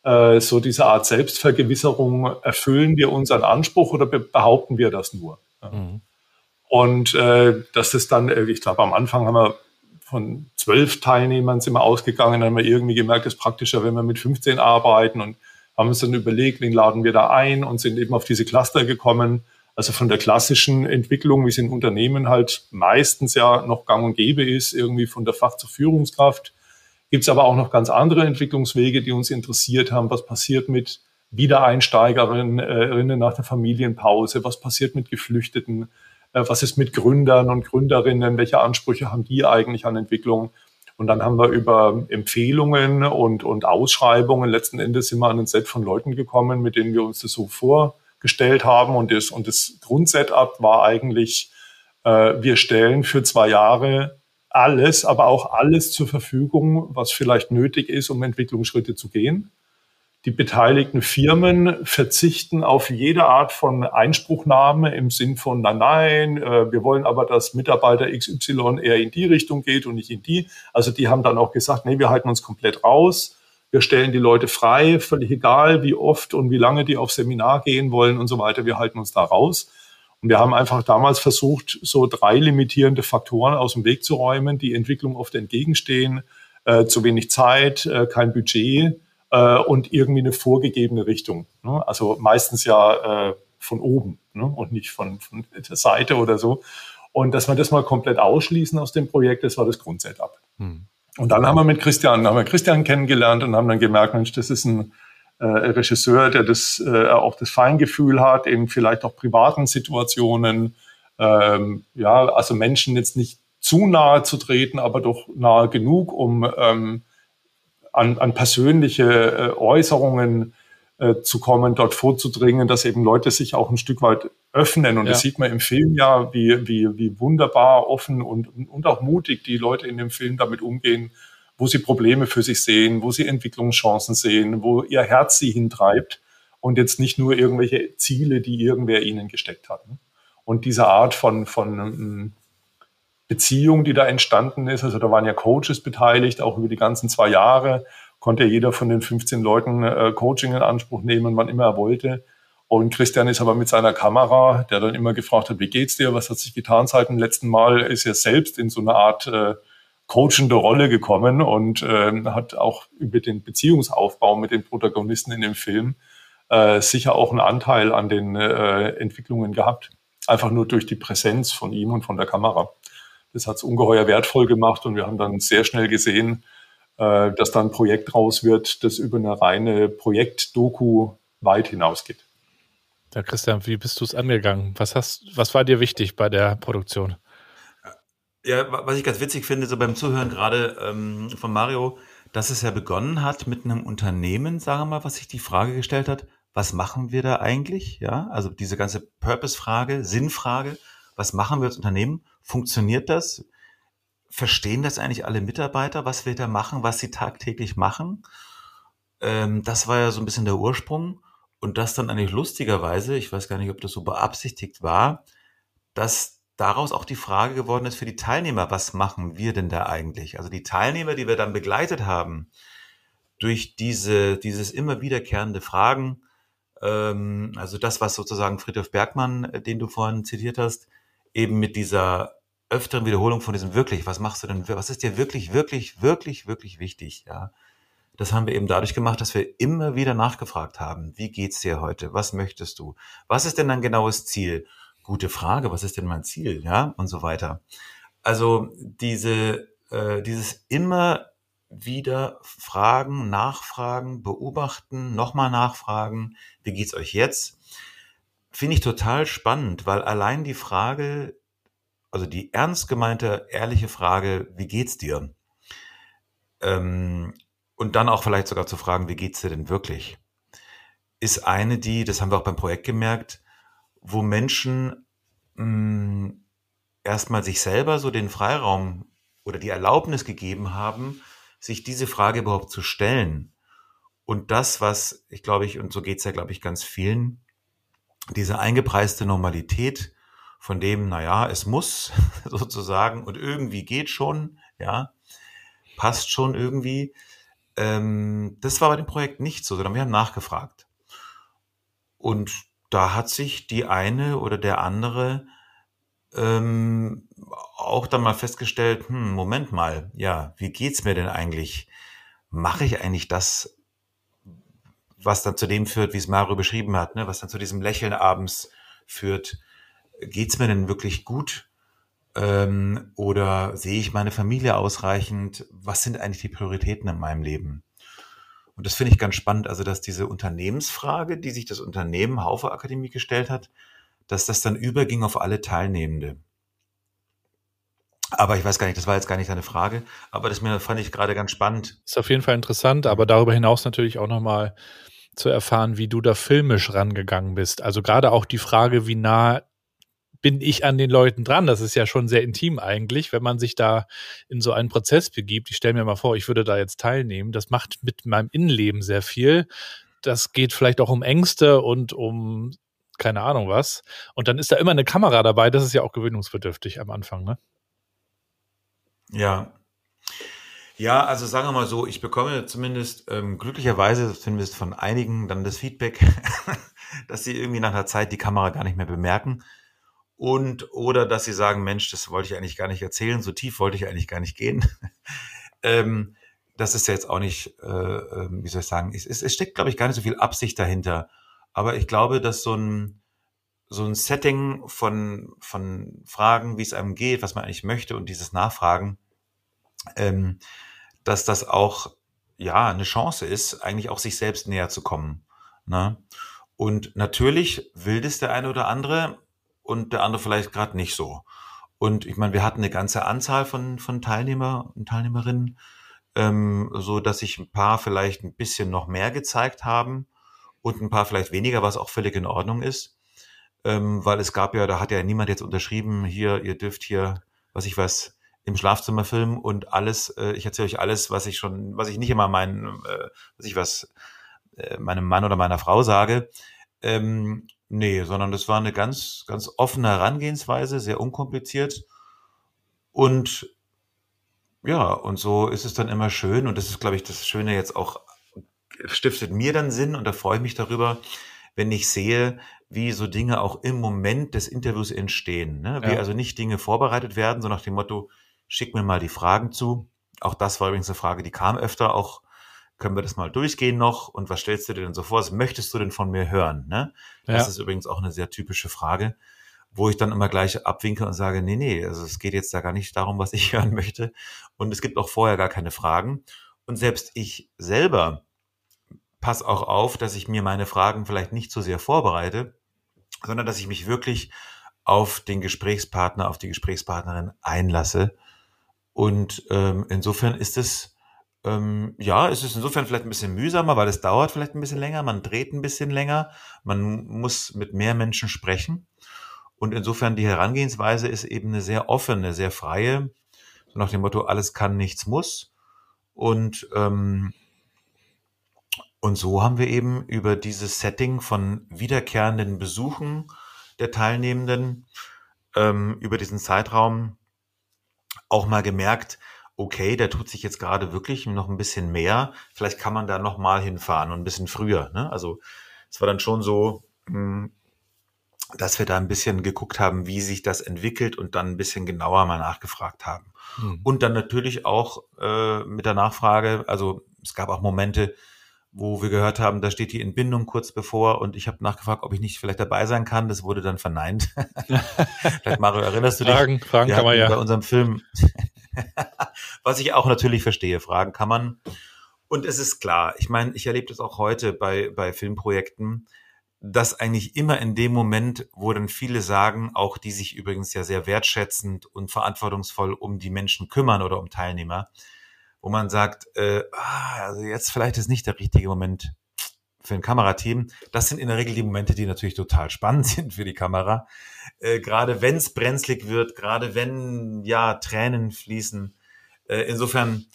äh, so diese Art Selbstvergewisserung, erfüllen wir unseren Anspruch oder behaupten wir das nur? Mhm. Und äh, dass das dann, äh, ich glaube, am Anfang haben wir von zwölf Teilnehmern sind wir ausgegangen, dann haben wir irgendwie gemerkt, es ist praktischer, wenn wir mit 15 arbeiten und haben uns dann überlegt, wen laden wir da ein und sind eben auf diese Cluster gekommen. Also von der klassischen Entwicklung, wie es in Unternehmen halt meistens ja noch gang und gäbe ist, irgendwie von der Fach zur Führungskraft, Gibt es aber auch noch ganz andere Entwicklungswege, die uns interessiert haben. Was passiert mit Wiedereinsteigerinnen nach der Familienpause? Was passiert mit Geflüchteten? Äh, was ist mit Gründern und Gründerinnen? Welche Ansprüche haben die eigentlich an Entwicklung? Und dann haben wir über Empfehlungen und, und Ausschreibungen, letzten Endes wir an ein Set von Leuten gekommen, mit denen wir uns das so vorgestellt haben. Und das, und das Grundsetup war eigentlich, äh, wir stellen für zwei Jahre alles, aber auch alles zur Verfügung, was vielleicht nötig ist, um Entwicklungsschritte zu gehen. Die beteiligten Firmen verzichten auf jede Art von Einspruchnahme im Sinn von, nein, nein, äh, wir wollen aber, dass Mitarbeiter XY eher in die Richtung geht und nicht in die. Also die haben dann auch gesagt, nee, wir halten uns komplett raus. Wir stellen die Leute frei, völlig egal, wie oft und wie lange die auf Seminar gehen wollen und so weiter. Wir halten uns da raus. Und wir haben einfach damals versucht, so drei limitierende Faktoren aus dem Weg zu räumen, die Entwicklung oft entgegenstehen. Äh, zu wenig Zeit, äh, kein Budget äh, und irgendwie eine vorgegebene Richtung. Ne? Also meistens ja äh, von oben ne? und nicht von, von der Seite oder so. Und dass wir das mal komplett ausschließen aus dem Projekt, das war das Grundsetup. Hm. Und dann haben wir mit Christian, haben wir Christian kennengelernt und haben dann gemerkt, Mensch, das ist ein äh, Regisseur, der das äh, auch das Feingefühl hat, in vielleicht auch privaten Situationen, ähm, ja, also Menschen jetzt nicht zu nahe zu treten, aber doch nahe genug, um ähm, an, an persönliche äh, Äußerungen äh, zu kommen, dort vorzudringen, dass eben Leute sich auch ein Stück weit öffnen. Und ja. das sieht man im Film ja, wie, wie, wie wunderbar offen und, und auch mutig die Leute in dem Film damit umgehen, wo sie Probleme für sich sehen, wo sie Entwicklungschancen sehen, wo ihr Herz sie hintreibt und jetzt nicht nur irgendwelche Ziele, die irgendwer ihnen gesteckt hat. Ne? Und diese Art von, von ähm, Beziehung, die da entstanden ist, also da waren ja Coaches beteiligt, auch über die ganzen zwei Jahre, konnte jeder von den 15 Leuten äh, Coaching in Anspruch nehmen, wann immer er wollte. Und Christian ist aber mit seiner Kamera, der dann immer gefragt hat, wie geht's dir, was hat sich getan seit dem letzten Mal, ist er selbst in so eine Art äh, coachende Rolle gekommen und äh, hat auch über den Beziehungsaufbau mit den Protagonisten in dem Film äh, sicher auch einen Anteil an den äh, Entwicklungen gehabt. Einfach nur durch die Präsenz von ihm und von der Kamera. Das hat es ungeheuer wertvoll gemacht und wir haben dann sehr schnell gesehen, äh, dass da ein Projekt raus wird, das über eine reine Projektdoku weit hinausgeht. Ja, Christian, wie bist du es angegangen? Was hast, was war dir wichtig bei der Produktion? Ja, was ich ganz witzig finde, so beim Zuhören gerade ähm, von Mario, dass es ja begonnen hat mit einem Unternehmen, sagen wir mal, was sich die Frage gestellt hat, was machen wir da eigentlich? Ja, also diese ganze Purpose-Frage, Sinnfrage, was machen wir als Unternehmen? Funktioniert das? Verstehen das eigentlich alle Mitarbeiter, was wir da machen, was sie tagtäglich machen? Ähm, das war ja so ein bisschen der Ursprung. Und das dann eigentlich lustigerweise, ich weiß gar nicht, ob das so beabsichtigt war, dass daraus auch die Frage geworden ist für die Teilnehmer, was machen wir denn da eigentlich? Also die Teilnehmer, die wir dann begleitet haben, durch diese, dieses immer wiederkehrende Fragen, ähm, also das, was sozusagen Friedrich Bergmann, äh, den du vorhin zitiert hast, eben mit dieser öfteren Wiederholung von diesem wirklich, was machst du denn, was ist dir wirklich, wirklich, wirklich, wirklich wichtig, ja. Das haben wir eben dadurch gemacht, dass wir immer wieder nachgefragt haben, wie geht's dir heute? Was möchtest du? Was ist denn dein genaues Ziel? Gute Frage, was ist denn mein Ziel? Ja, und so weiter. Also diese, äh, dieses immer wieder fragen, nachfragen, beobachten, nochmal nachfragen, wie geht's euch jetzt? Finde ich total spannend, weil allein die Frage, also die ernst gemeinte, ehrliche Frage, wie geht's dir? Ähm, und dann auch vielleicht sogar zu fragen, wie geht's dir denn wirklich? Ist eine, die, das haben wir auch beim Projekt gemerkt, wo Menschen mm, erstmal sich selber so den Freiraum oder die Erlaubnis gegeben haben, sich diese Frage überhaupt zu stellen. Und das, was ich glaube ich, und so geht's ja, glaube ich, ganz vielen, diese eingepreiste Normalität, von dem, naja, es muss sozusagen und irgendwie geht schon, ja, passt schon irgendwie. Ähm, das war bei dem Projekt nicht so, sondern wir haben nachgefragt. Und da hat sich die eine oder der andere ähm, auch dann mal festgestellt, hm, Moment mal, ja, wie geht's mir denn eigentlich? Mache ich eigentlich das, was dann zu dem führt, wie es Mario beschrieben hat, ne, was dann zu diesem Lächeln abends führt? Geht's mir denn wirklich gut? Ähm, oder sehe ich meine Familie ausreichend? Was sind eigentlich die Prioritäten in meinem Leben? Und das finde ich ganz spannend, also dass diese Unternehmensfrage, die sich das Unternehmen Haufe Akademie gestellt hat, dass das dann überging auf alle Teilnehmende. Aber ich weiß gar nicht, das war jetzt gar nicht deine Frage, aber das fand ich gerade ganz spannend. Ist auf jeden Fall interessant, aber darüber hinaus natürlich auch nochmal zu erfahren, wie du da filmisch rangegangen bist. Also gerade auch die Frage, wie nah bin ich an den Leuten dran? Das ist ja schon sehr intim eigentlich, wenn man sich da in so einen Prozess begibt. Ich stelle mir mal vor, ich würde da jetzt teilnehmen. Das macht mit meinem Innenleben sehr viel. Das geht vielleicht auch um Ängste und um keine Ahnung was. Und dann ist da immer eine Kamera dabei. Das ist ja auch gewöhnungsbedürftig am Anfang, ne? Ja. Ja, also sagen wir mal so, ich bekomme zumindest ähm, glücklicherweise zumindest von einigen dann das Feedback, dass sie irgendwie nach einer Zeit die Kamera gar nicht mehr bemerken und oder dass sie sagen, Mensch, das wollte ich eigentlich gar nicht erzählen, so tief wollte ich eigentlich gar nicht gehen. ähm, das ist ja jetzt auch nicht, äh, ähm, wie soll ich sagen, es, es steckt, glaube ich, gar nicht so viel Absicht dahinter. Aber ich glaube, dass so ein, so ein Setting von, von Fragen, wie es einem geht, was man eigentlich möchte und dieses Nachfragen, ähm, dass das auch ja eine Chance ist, eigentlich auch sich selbst näher zu kommen. Ne? Und natürlich will das der eine oder andere und der andere vielleicht gerade nicht so. Und ich meine, wir hatten eine ganze Anzahl von, von Teilnehmer und Teilnehmerinnen, ähm, so dass sich ein paar vielleicht ein bisschen noch mehr gezeigt haben und ein paar vielleicht weniger, was auch völlig in Ordnung ist. Ähm, weil es gab ja, da hat ja niemand jetzt unterschrieben, hier, ihr dürft hier, was ich weiß, im Schlafzimmer filmen und alles, äh, ich erzähle euch alles, was ich schon, was ich nicht immer meinen, äh, was ich was, äh, meinem Mann oder meiner Frau sage. Ähm, nee, sondern das war eine ganz, ganz offene Herangehensweise, sehr unkompliziert. Und ja, und so ist es dann immer schön. Und das ist, glaube ich, das Schöne jetzt auch stiftet mir dann Sinn und da freue ich mich darüber, wenn ich sehe, wie so Dinge auch im Moment des Interviews entstehen. Ne? Wie ja. also nicht Dinge vorbereitet werden, so nach dem Motto, schick mir mal die Fragen zu. Auch das war übrigens eine Frage, die kam öfter. Auch können wir das mal durchgehen noch? Und was stellst du dir denn so vor? Was möchtest du denn von mir hören? Ne? Das ja. ist übrigens auch eine sehr typische Frage, wo ich dann immer gleich abwinke und sage, nee, nee, also es geht jetzt da gar nicht darum, was ich hören möchte. Und es gibt auch vorher gar keine Fragen. Und selbst ich selber pass auch auf, dass ich mir meine Fragen vielleicht nicht so sehr vorbereite, sondern dass ich mich wirklich auf den Gesprächspartner, auf die Gesprächspartnerin einlasse. Und ähm, insofern ist es, ähm, ja, es ist insofern vielleicht ein bisschen mühsamer, weil es dauert vielleicht ein bisschen länger, man dreht ein bisschen länger, man muss mit mehr Menschen sprechen. Und insofern die Herangehensweise ist eben eine sehr offene, sehr freie, so nach dem Motto, alles kann, nichts muss. Und ähm, und so haben wir eben über dieses Setting von wiederkehrenden Besuchen der Teilnehmenden ähm, über diesen Zeitraum auch mal gemerkt, okay, der tut sich jetzt gerade wirklich noch ein bisschen mehr. Vielleicht kann man da noch mal hinfahren und ein bisschen früher. Ne? Also es war dann schon so, hm, dass wir da ein bisschen geguckt haben, wie sich das entwickelt und dann ein bisschen genauer mal nachgefragt haben. Mhm. Und dann natürlich auch äh, mit der Nachfrage, also es gab auch Momente, wo wir gehört haben, da steht die Entbindung kurz bevor und ich habe nachgefragt, ob ich nicht vielleicht dabei sein kann. Das wurde dann verneint. vielleicht, Mario, erinnerst du dich? Fragen, Fragen kann man ja. Bei unserem Film, was ich auch natürlich verstehe, Fragen kann man. Und es ist klar, ich meine, ich erlebe das auch heute bei, bei Filmprojekten, dass eigentlich immer in dem Moment, wo dann viele sagen, auch die sich übrigens ja sehr wertschätzend und verantwortungsvoll um die Menschen kümmern oder um Teilnehmer, wo man sagt, äh, ah, also jetzt vielleicht ist nicht der richtige Moment für ein Kamerateam. Das sind in der Regel die Momente, die natürlich total spannend sind für die Kamera. Äh, gerade wenn es brenzlig wird, gerade wenn ja Tränen fließen. Äh, insofern,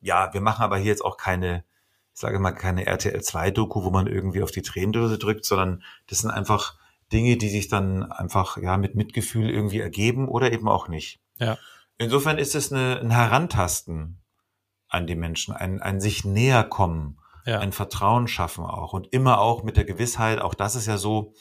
ja, wir machen aber hier jetzt auch keine ich sage mal, keine RTL-2-Doku, wo man irgendwie auf die Tränendrüse drückt, sondern das sind einfach Dinge, die sich dann einfach ja mit Mitgefühl irgendwie ergeben oder eben auch nicht. Ja. Insofern ist es eine, ein Herantasten an die Menschen, ein, ein sich näher kommen, ja. ein Vertrauen schaffen auch und immer auch mit der Gewissheit, auch das ist ja so,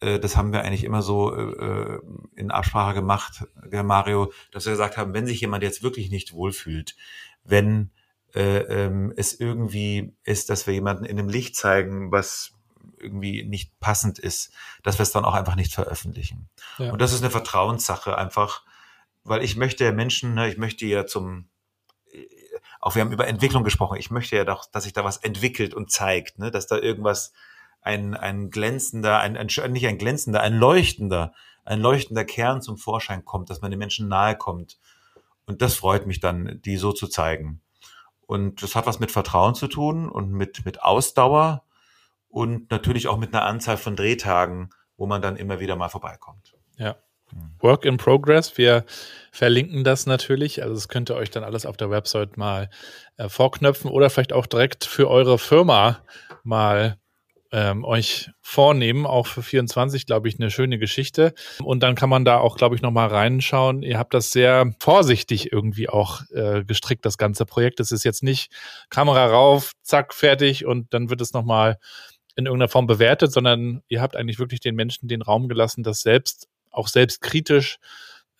äh, das haben wir eigentlich immer so äh, in Absprache gemacht, Mario, dass wir gesagt haben, wenn sich jemand jetzt wirklich nicht wohlfühlt, wenn äh, ähm, es irgendwie ist, dass wir jemanden in einem Licht zeigen, was irgendwie nicht passend ist, dass wir es dann auch einfach nicht veröffentlichen. Ja. Und das ist eine Vertrauenssache einfach, weil ich möchte Menschen, ne, ich möchte ja zum, äh, auch wir haben über Entwicklung gesprochen, ich möchte ja doch, dass sich da was entwickelt und zeigt, ne, dass da irgendwas, ein, ein glänzender, ein, ein, nicht ein glänzender, ein leuchtender, ein leuchtender Kern zum Vorschein kommt, dass man den Menschen nahe kommt. Und das freut mich dann, die so zu zeigen. Und das hat was mit Vertrauen zu tun und mit, mit Ausdauer und natürlich auch mit einer Anzahl von Drehtagen, wo man dann immer wieder mal vorbeikommt. Ja. Work in Progress. Wir verlinken das natürlich. Also das könnt ihr euch dann alles auf der Website mal äh, vorknöpfen oder vielleicht auch direkt für eure Firma mal ähm, euch vornehmen. Auch für 24, glaube ich, eine schöne Geschichte. Und dann kann man da auch, glaube ich, nochmal reinschauen. Ihr habt das sehr vorsichtig irgendwie auch äh, gestrickt, das ganze Projekt. Es ist jetzt nicht Kamera rauf, zack, fertig und dann wird es nochmal in irgendeiner Form bewertet, sondern ihr habt eigentlich wirklich den Menschen den Raum gelassen, das selbst, auch selbstkritisch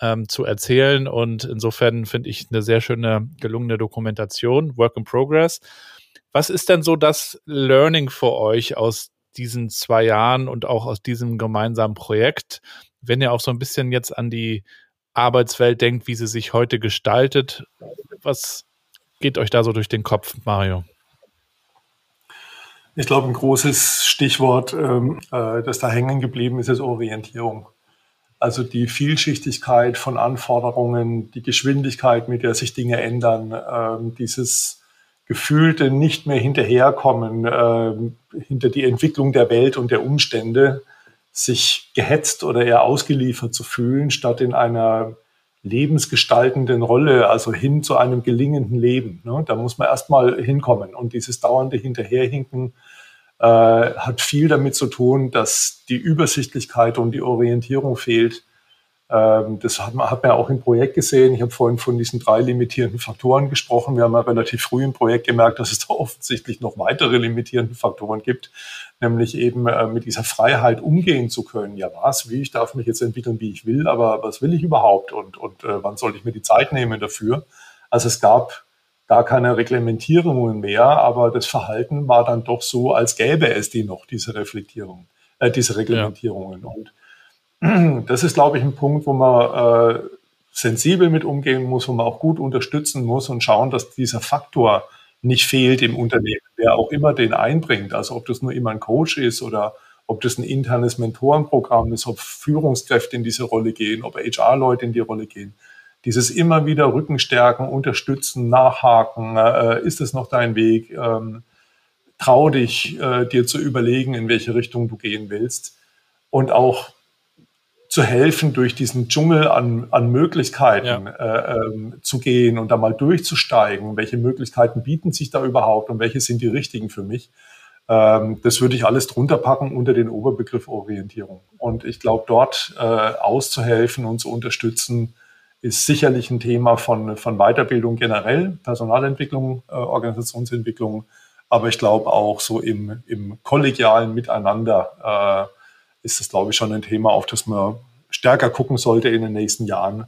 ähm, zu erzählen. Und insofern finde ich eine sehr schöne, gelungene Dokumentation, Work in Progress. Was ist denn so das Learning für euch aus diesen zwei Jahren und auch aus diesem gemeinsamen Projekt, wenn ihr auch so ein bisschen jetzt an die Arbeitswelt denkt, wie sie sich heute gestaltet? Was geht euch da so durch den Kopf, Mario? Ich glaube, ein großes Stichwort, ähm, äh, das da hängen geblieben ist, ist Orientierung. Also die Vielschichtigkeit von Anforderungen, die Geschwindigkeit, mit der sich Dinge ändern, ähm, dieses gefühlte nicht mehr hinterherkommen äh, hinter die Entwicklung der Welt und der Umstände, sich gehetzt oder eher ausgeliefert zu fühlen, statt in einer lebensgestaltenden Rolle, also hin zu einem gelingenden Leben. Ne? Da muss man erstmal hinkommen. Und dieses dauernde Hinterherhinken äh, hat viel damit zu tun, dass die Übersichtlichkeit und die Orientierung fehlt ähm, das hat man, hat man auch im Projekt gesehen. Ich habe vorhin von diesen drei limitierenden Faktoren gesprochen. Wir haben ja relativ früh im Projekt gemerkt, dass es da offensichtlich noch weitere limitierende Faktoren gibt, nämlich eben äh, mit dieser Freiheit umgehen zu können. Ja, was, wie, ich darf mich jetzt entwickeln, wie ich will, aber was will ich überhaupt und, und äh, wann soll ich mir die Zeit nehmen dafür? Also es gab gar keine Reglementierungen mehr, aber das Verhalten war dann doch so, als gäbe es die noch, diese Reflektierung, äh, diese Reglementierungen. Ja. Und das ist, glaube ich, ein Punkt, wo man äh, sensibel mit umgehen muss, wo man auch gut unterstützen muss und schauen, dass dieser Faktor nicht fehlt im Unternehmen, wer auch immer den einbringt. Also ob das nur immer ein Coach ist oder ob das ein internes Mentorenprogramm ist, ob Führungskräfte in diese Rolle gehen, ob HR-Leute in die Rolle gehen. Dieses immer wieder Rückenstärken, unterstützen, nachhaken, äh, ist es noch dein Weg? Ähm, trau dich, äh, dir zu überlegen, in welche Richtung du gehen willst. Und auch zu helfen, durch diesen Dschungel an, an Möglichkeiten ja. äh, ähm, zu gehen und da mal durchzusteigen. Welche Möglichkeiten bieten sich da überhaupt und welche sind die richtigen für mich? Ähm, das würde ich alles drunter packen unter den Oberbegriff Orientierung. Und ich glaube, dort äh, auszuhelfen und zu unterstützen, ist sicherlich ein Thema von, von Weiterbildung generell, Personalentwicklung, äh, Organisationsentwicklung, aber ich glaube auch so im, im kollegialen Miteinander äh, ist das, glaube ich, schon ein Thema, auf das man stärker gucken sollte in den nächsten Jahren,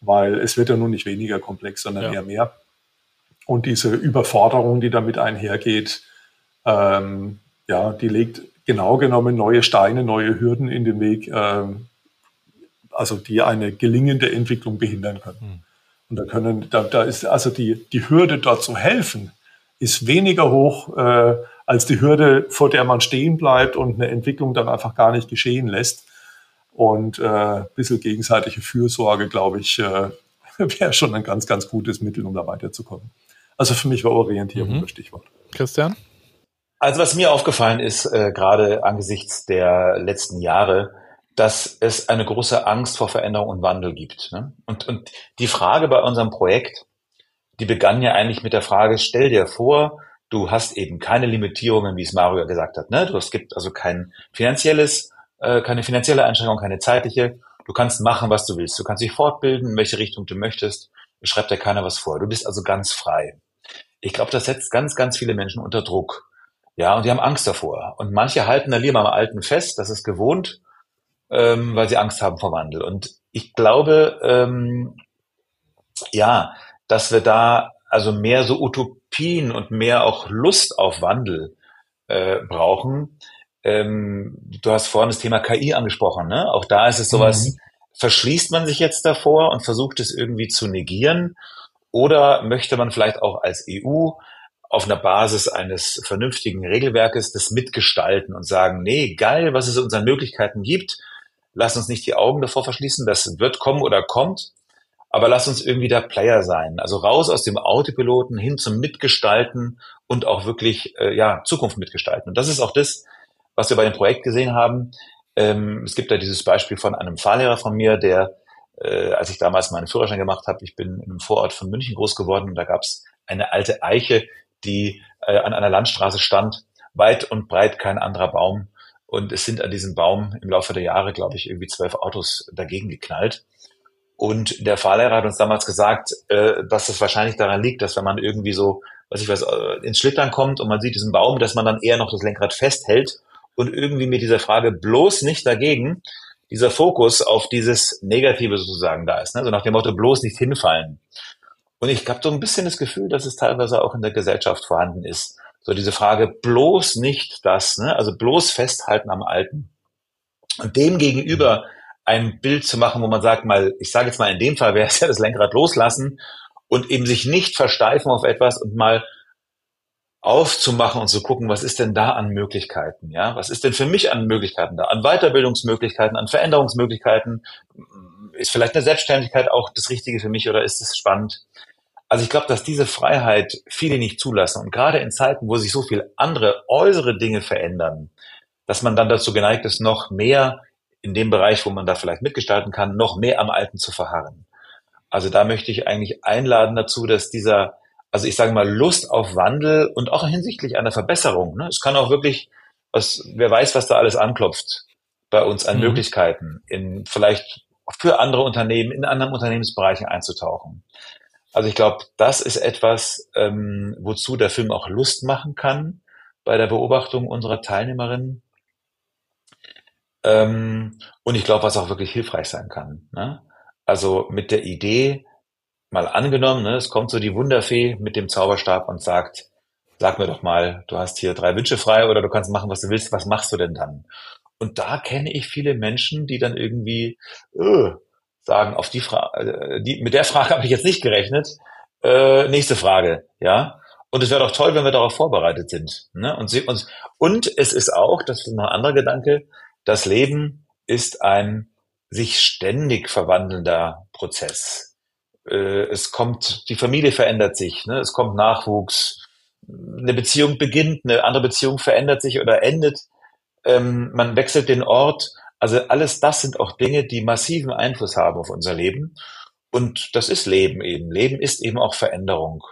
weil es wird ja nun nicht weniger komplex, sondern ja. eher mehr. Und diese Überforderung, die damit einhergeht, ähm, ja, die legt genau genommen neue Steine, neue Hürden in den Weg, ähm, also die eine gelingende Entwicklung behindern können. Mhm. Und da können, da, da ist also die, die Hürde dort zu helfen, ist weniger hoch äh, als die Hürde, vor der man stehen bleibt und eine Entwicklung dann einfach gar nicht geschehen lässt. Und äh, ein bisschen gegenseitige Fürsorge, glaube ich, äh, wäre schon ein ganz, ganz gutes Mittel, um da weiterzukommen. Also für mich war Orientierung mhm. das Stichwort. Christian? Also was mir aufgefallen ist, äh, gerade angesichts der letzten Jahre, dass es eine große Angst vor Veränderung und Wandel gibt. Ne? Und, und die Frage bei unserem Projekt, die begann ja eigentlich mit der Frage, stell dir vor, du hast eben keine Limitierungen, wie es Mario gesagt hat. Ne? Du, es gibt also kein finanzielles, äh, keine finanzielle Einschränkung, keine zeitliche. Du kannst machen, was du willst. Du kannst dich fortbilden, in welche Richtung du möchtest. Schreibt dir keiner was vor. Du bist also ganz frei. Ich glaube, das setzt ganz, ganz viele Menschen unter Druck. Ja, und die haben Angst davor. Und manche halten da lieber am Alten fest, das ist gewohnt ähm, weil sie Angst haben vor Wandel. Und ich glaube, ähm, ja, dass wir da also mehr so Utopien und mehr auch Lust auf Wandel äh, brauchen. Ähm, du hast vorhin das Thema KI angesprochen, ne? Auch da ist es sowas, mhm. verschließt man sich jetzt davor und versucht es irgendwie zu negieren? Oder möchte man vielleicht auch als EU auf einer Basis eines vernünftigen Regelwerkes das mitgestalten und sagen, nee, geil, was es unseren Möglichkeiten gibt, lass uns nicht die Augen davor verschließen, das wird kommen oder kommt, aber lass uns irgendwie der Player sein. Also raus aus dem Autopiloten hin zum Mitgestalten und auch wirklich äh, ja Zukunft mitgestalten. Und das ist auch das, was wir bei dem Projekt gesehen haben. Ähm, es gibt da dieses Beispiel von einem Fahrlehrer von mir, der, äh, als ich damals meinen Führerschein gemacht habe, ich bin in einem Vorort von München groß geworden und da gab es eine alte Eiche, die äh, an einer Landstraße stand, weit und breit kein anderer Baum. Und es sind an diesem Baum im Laufe der Jahre, glaube ich, irgendwie zwölf Autos dagegen geknallt. Und der Fahrlehrer hat uns damals gesagt, äh, dass es wahrscheinlich daran liegt, dass wenn man irgendwie so, was ich weiß, äh, ins Schlittern kommt und man sieht diesen Baum, dass man dann eher noch das Lenkrad festhält und irgendwie mit dieser Frage bloß nicht dagegen, dieser Fokus auf dieses Negative sozusagen da ist. Ne? So nach dem Motto, bloß nicht hinfallen. Und ich habe so ein bisschen das Gefühl, dass es teilweise auch in der Gesellschaft vorhanden ist. So diese Frage, bloß nicht das, ne? also bloß festhalten am Alten. Und dem gegenüber ein Bild zu machen, wo man sagt mal, ich sage jetzt mal, in dem Fall wäre es ja das Lenkrad loslassen und eben sich nicht versteifen auf etwas und mal aufzumachen und zu gucken, was ist denn da an Möglichkeiten, ja? Was ist denn für mich an Möglichkeiten da? An Weiterbildungsmöglichkeiten, an Veränderungsmöglichkeiten? Ist vielleicht eine Selbstständigkeit auch das Richtige für mich oder ist es spannend? Also ich glaube, dass diese Freiheit viele nicht zulassen. Und gerade in Zeiten, wo sich so viel andere äußere Dinge verändern, dass man dann dazu geneigt ist, noch mehr in dem Bereich, wo man da vielleicht mitgestalten kann, noch mehr am Alten zu verharren. Also da möchte ich eigentlich einladen dazu, dass dieser, also ich sage mal, Lust auf Wandel und auch hinsichtlich einer Verbesserung, ne, es kann auch wirklich, was, wer weiß, was da alles anklopft bei uns an mhm. Möglichkeiten, in vielleicht für andere Unternehmen, in anderen Unternehmensbereichen einzutauchen. Also ich glaube, das ist etwas, ähm, wozu der Film auch Lust machen kann bei der Beobachtung unserer Teilnehmerinnen. Ähm, und ich glaube, was auch wirklich hilfreich sein kann. Ne? Also mit der Idee, mal angenommen, ne, es kommt so die Wunderfee mit dem Zauberstab und sagt, sag mir doch mal, du hast hier drei Wünsche frei oder du kannst machen, was du willst, was machst du denn dann? Und da kenne ich viele Menschen, die dann irgendwie, öh, sagen, auf die Frage, die, mit der Frage habe ich jetzt nicht gerechnet. Äh, nächste Frage, ja. Und es wäre doch toll, wenn wir darauf vorbereitet sind. Ne? Und, sie, und, und es ist auch, das ist noch ein anderer Gedanke, das Leben ist ein sich ständig verwandelnder Prozess. Äh, es kommt, die Familie verändert sich, ne? es kommt Nachwuchs, eine Beziehung beginnt, eine andere Beziehung verändert sich oder endet. Ähm, man wechselt den Ort also alles das sind auch Dinge, die massiven Einfluss haben auf unser Leben. Und das ist Leben eben. Leben ist eben auch Veränderung.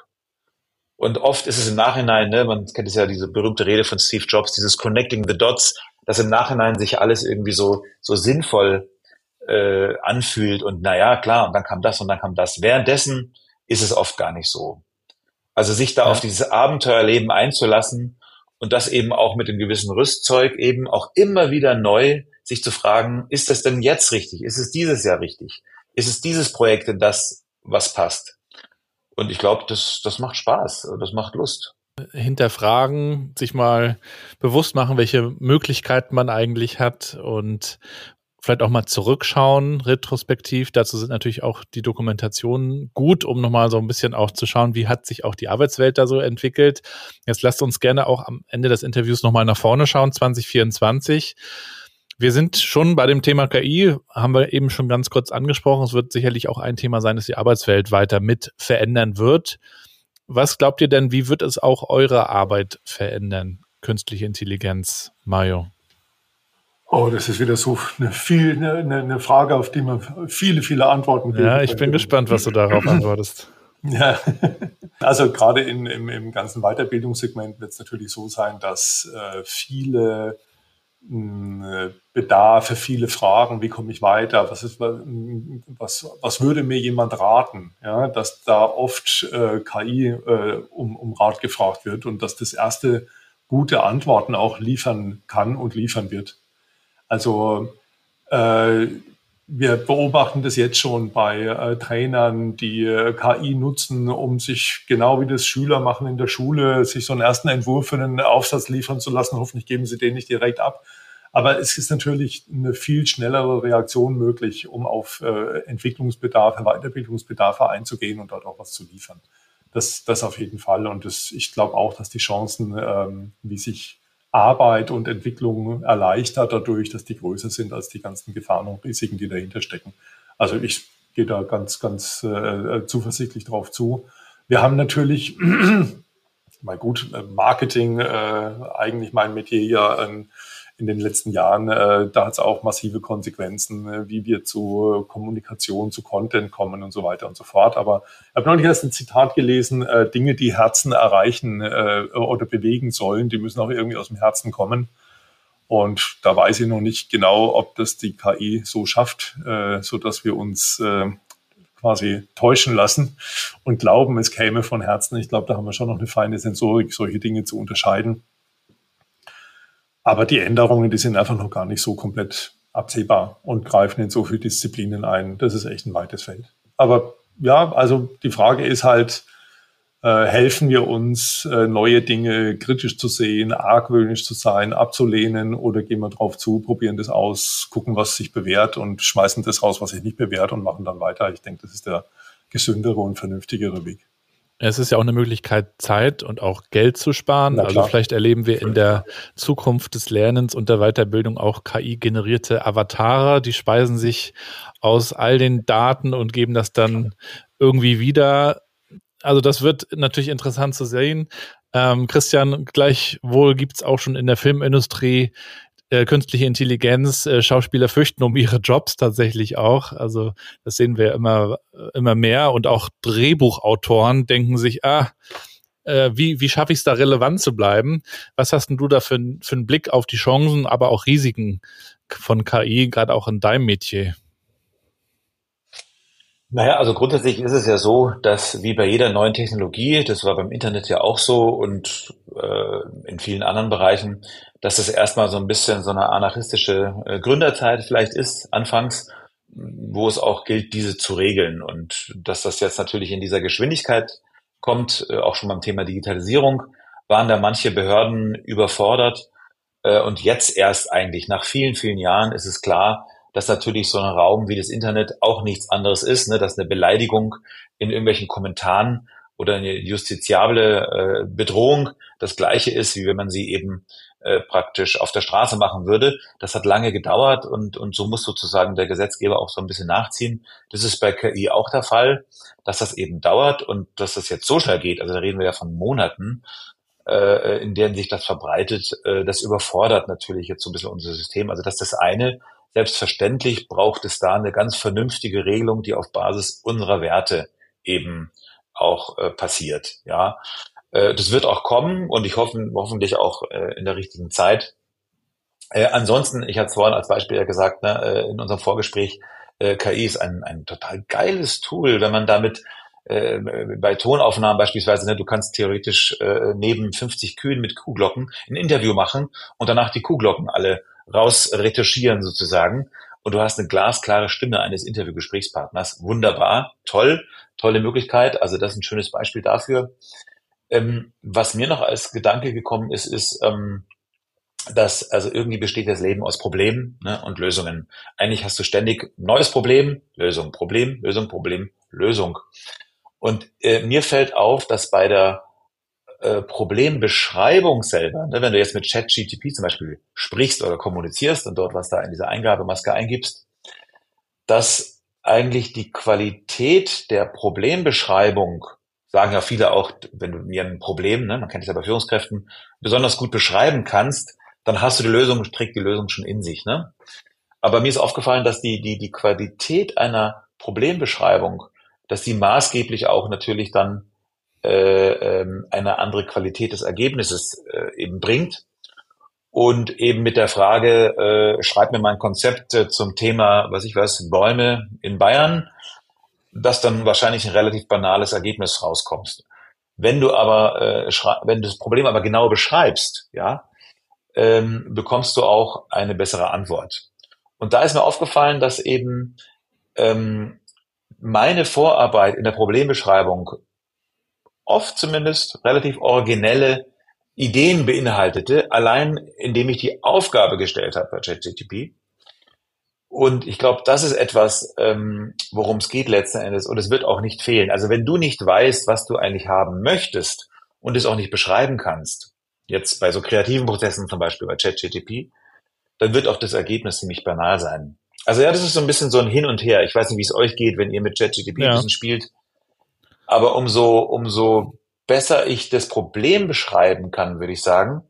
Und oft ist es im Nachhinein, ne, man kennt es ja diese berühmte Rede von Steve Jobs, dieses Connecting the Dots, dass im Nachhinein sich alles irgendwie so, so sinnvoll äh, anfühlt und naja, klar, und dann kam das und dann kam das. Währenddessen ist es oft gar nicht so. Also sich da ja. auf dieses Abenteuerleben einzulassen und das eben auch mit einem gewissen Rüstzeug eben auch immer wieder neu sich zu fragen, ist das denn jetzt richtig? Ist es dieses Jahr richtig? Ist es dieses Projekt denn das, was passt? Und ich glaube, das, das macht Spaß, das macht Lust. Hinterfragen, sich mal bewusst machen, welche Möglichkeiten man eigentlich hat und vielleicht auch mal zurückschauen, retrospektiv. Dazu sind natürlich auch die Dokumentationen gut, um nochmal so ein bisschen auch zu schauen, wie hat sich auch die Arbeitswelt da so entwickelt. Jetzt lasst uns gerne auch am Ende des Interviews nochmal nach vorne schauen, 2024. Wir sind schon bei dem Thema KI, haben wir eben schon ganz kurz angesprochen. Es wird sicherlich auch ein Thema sein, das die Arbeitswelt weiter mit verändern wird. Was glaubt ihr denn, wie wird es auch eure Arbeit verändern? Künstliche Intelligenz, Mario. Oh, das ist wieder so eine, viel, eine, eine Frage, auf die man viele, viele Antworten gibt. Ja, ich bin gespannt, was du darauf antwortest. Ja, also gerade in, im, im ganzen Weiterbildungssegment wird es natürlich so sein, dass äh, viele Bedarfe, viele Fragen, wie komme ich weiter, was, ist, was, was würde mir jemand raten, ja, dass da oft äh, KI äh, um, um Rat gefragt wird und dass das erste gute Antworten auch liefern kann und liefern wird. Also äh, wir beobachten das jetzt schon bei äh, Trainern, die äh, KI nutzen, um sich genau wie das Schüler machen in der Schule, sich so einen ersten Entwurf für einen Aufsatz liefern zu lassen. Hoffentlich geben sie den nicht direkt ab. Aber es ist natürlich eine viel schnellere Reaktion möglich, um auf äh, Entwicklungsbedarfe, Weiterbildungsbedarfe einzugehen und dort auch was zu liefern. Das, das auf jeden Fall. Und das, ich glaube auch, dass die Chancen, ähm, wie sich Arbeit und Entwicklung erleichtert dadurch, dass die größer sind als die ganzen Gefahren und Risiken, die dahinter stecken. Also ich gehe da ganz, ganz äh, zuversichtlich drauf zu. Wir haben natürlich, mal gut, Marketing, äh, eigentlich mein Metier ja ein in den letzten Jahren, äh, da hat es auch massive Konsequenzen, äh, wie wir zu Kommunikation, zu Content kommen und so weiter und so fort. Aber ich habe neulich erst ein Zitat gelesen, äh, Dinge, die Herzen erreichen äh, oder bewegen sollen, die müssen auch irgendwie aus dem Herzen kommen. Und da weiß ich noch nicht genau, ob das die KI so schafft, äh, so wir uns äh, quasi täuschen lassen und glauben, es käme von Herzen. Ich glaube, da haben wir schon noch eine feine Sensorik, solche Dinge zu unterscheiden. Aber die Änderungen, die sind einfach noch gar nicht so komplett absehbar und greifen in so viele Disziplinen ein. Das ist echt ein weites Feld. Aber ja, also die Frage ist halt, äh, helfen wir uns, äh, neue Dinge kritisch zu sehen, argwöhnisch zu sein, abzulehnen oder gehen wir drauf zu, probieren das aus, gucken, was sich bewährt und schmeißen das raus, was sich nicht bewährt und machen dann weiter. Ich denke, das ist der gesündere und vernünftigere Weg. Es ist ja auch eine Möglichkeit, Zeit und auch Geld zu sparen. Also vielleicht erleben wir in der Zukunft des Lernens und der Weiterbildung auch KI-generierte Avatare, die speisen sich aus all den Daten und geben das dann irgendwie wieder. Also das wird natürlich interessant zu sehen. Ähm, Christian, gleichwohl gibt es auch schon in der Filmindustrie äh, künstliche Intelligenz, äh, Schauspieler fürchten um ihre Jobs tatsächlich auch. Also das sehen wir immer, äh, immer mehr. Und auch Drehbuchautoren denken sich, ah, äh, wie, wie schaffe ich es da relevant zu bleiben? Was hast denn du da für, für einen Blick auf die Chancen, aber auch Risiken von KI, gerade auch in deinem Metier? Naja, also grundsätzlich ist es ja so, dass wie bei jeder neuen Technologie, das war beim Internet ja auch so und äh, in vielen anderen Bereichen, dass das erstmal so ein bisschen so eine anarchistische äh, Gründerzeit vielleicht ist, anfangs, wo es auch gilt, diese zu regeln. Und dass das jetzt natürlich in dieser Geschwindigkeit kommt, äh, auch schon beim Thema Digitalisierung, waren da manche Behörden überfordert. Äh, und jetzt erst eigentlich, nach vielen, vielen Jahren, ist es klar, dass natürlich so ein Raum wie das Internet auch nichts anderes ist, ne, dass eine Beleidigung in irgendwelchen Kommentaren oder eine justiziable äh, Bedrohung das gleiche ist, wie wenn man sie eben äh, praktisch auf der Straße machen würde. Das hat lange gedauert und, und so muss sozusagen der Gesetzgeber auch so ein bisschen nachziehen. Das ist bei KI auch der Fall, dass das eben dauert und dass das jetzt so schnell geht. Also da reden wir ja von Monaten, äh, in denen sich das verbreitet. Äh, das überfordert natürlich jetzt so ein bisschen unser System. Also das ist das eine. Selbstverständlich braucht es da eine ganz vernünftige Regelung, die auf Basis unserer Werte eben auch äh, passiert. Ja, äh, das wird auch kommen und ich hoffe hoffentlich auch äh, in der richtigen Zeit. Äh, ansonsten, ich hatte es vorhin als Beispiel ja gesagt, ne, äh, in unserem Vorgespräch, äh, KI ist ein, ein total geiles Tool, wenn man damit äh, bei Tonaufnahmen beispielsweise, ne, du kannst theoretisch äh, neben 50 Kühen mit Kuhglocken ein Interview machen und danach die Kuhglocken alle rausretuschieren sozusagen und du hast eine glasklare Stimme eines Interviewgesprächspartners. Wunderbar, toll, tolle Möglichkeit. Also das ist ein schönes Beispiel dafür. Ähm, was mir noch als Gedanke gekommen ist, ist, ähm, dass also irgendwie besteht das Leben aus Problemen ne, und Lösungen. Eigentlich hast du ständig neues Problem, Lösung, Problem, Lösung, Problem, Lösung. Und äh, mir fällt auf, dass bei der äh, Problembeschreibung selber, ne, wenn du jetzt mit ChatGTP zum Beispiel sprichst oder kommunizierst und dort was da in dieser Eingabemaske eingibst, dass eigentlich die Qualität der Problembeschreibung, sagen ja viele auch, wenn du mir ein Problem, ne, man kennt es ja bei Führungskräften, besonders gut beschreiben kannst, dann hast du die Lösung, trägt die Lösung schon in sich. Ne? Aber mir ist aufgefallen, dass die, die, die Qualität einer Problembeschreibung, dass die maßgeblich auch natürlich dann äh, ähm, eine andere Qualität des Ergebnisses äh, eben bringt. Und eben mit der Frage, äh, schreib mir mal ein Konzept äh, zum Thema, was ich weiß, Bäume in Bayern, dass dann wahrscheinlich ein relativ banales Ergebnis rauskommst. Wenn du aber, äh, wenn du das Problem aber genau beschreibst, ja, ähm, bekommst du auch eine bessere Antwort. Und da ist mir aufgefallen, dass eben ähm, meine Vorarbeit in der Problembeschreibung oft zumindest relativ originelle Ideen beinhaltete, allein indem ich die Aufgabe gestellt habe bei ChatGTP. Und ich glaube, das ist etwas, ähm, worum es geht letzten Endes. Und es wird auch nicht fehlen. Also wenn du nicht weißt, was du eigentlich haben möchtest und es auch nicht beschreiben kannst, jetzt bei so kreativen Prozessen, zum Beispiel bei ChatGTP, dann wird auch das Ergebnis ziemlich banal sein. Also ja, das ist so ein bisschen so ein Hin und Her. Ich weiß nicht, wie es euch geht, wenn ihr mit ChatGTP ja. ein bisschen spielt. Aber umso, umso besser ich das Problem beschreiben kann, würde ich sagen,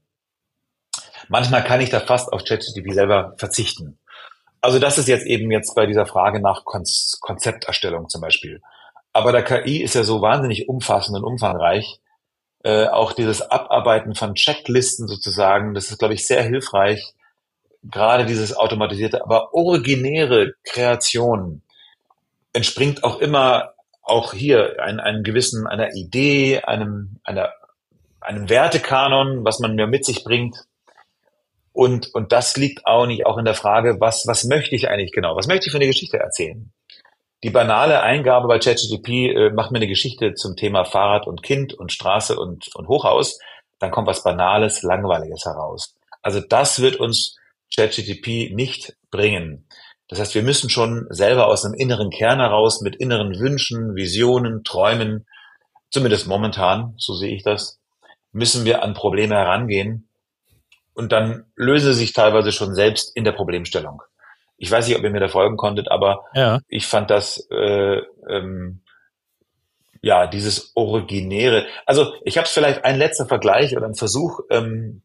manchmal kann ich da fast auf ChatGTP selber verzichten. Also das ist jetzt eben jetzt bei dieser Frage nach Konzepterstellung zum Beispiel. Aber der KI ist ja so wahnsinnig umfassend und umfangreich, äh, auch dieses Abarbeiten von Checklisten sozusagen, das ist, glaube ich, sehr hilfreich. Gerade dieses automatisierte, aber originäre Kreation entspringt auch immer auch hier ein, einem gewissen, einer Idee, einem, einer, einem Wertekanon, was man mir mit sich bringt. Und, und das liegt auch nicht auch in der Frage, was, was möchte ich eigentlich genau? Was möchte ich für eine Geschichte erzählen? Die banale Eingabe bei ChatGPT äh, macht mir eine Geschichte zum Thema Fahrrad und Kind und Straße und, und Hochhaus. Dann kommt was Banales, Langweiliges heraus. Also das wird uns ChatGPT nicht bringen. Das heißt, wir müssen schon selber aus einem inneren Kern heraus mit inneren Wünschen, Visionen, Träumen, zumindest momentan, so sehe ich das, müssen wir an Probleme herangehen. Und dann lösen sie sich teilweise schon selbst in der Problemstellung. Ich weiß nicht, ob ihr mir da folgen konntet, aber ja. ich fand das äh, ähm, ja dieses originäre. Also ich habe es vielleicht ein letzter Vergleich oder ein Versuch. Ähm,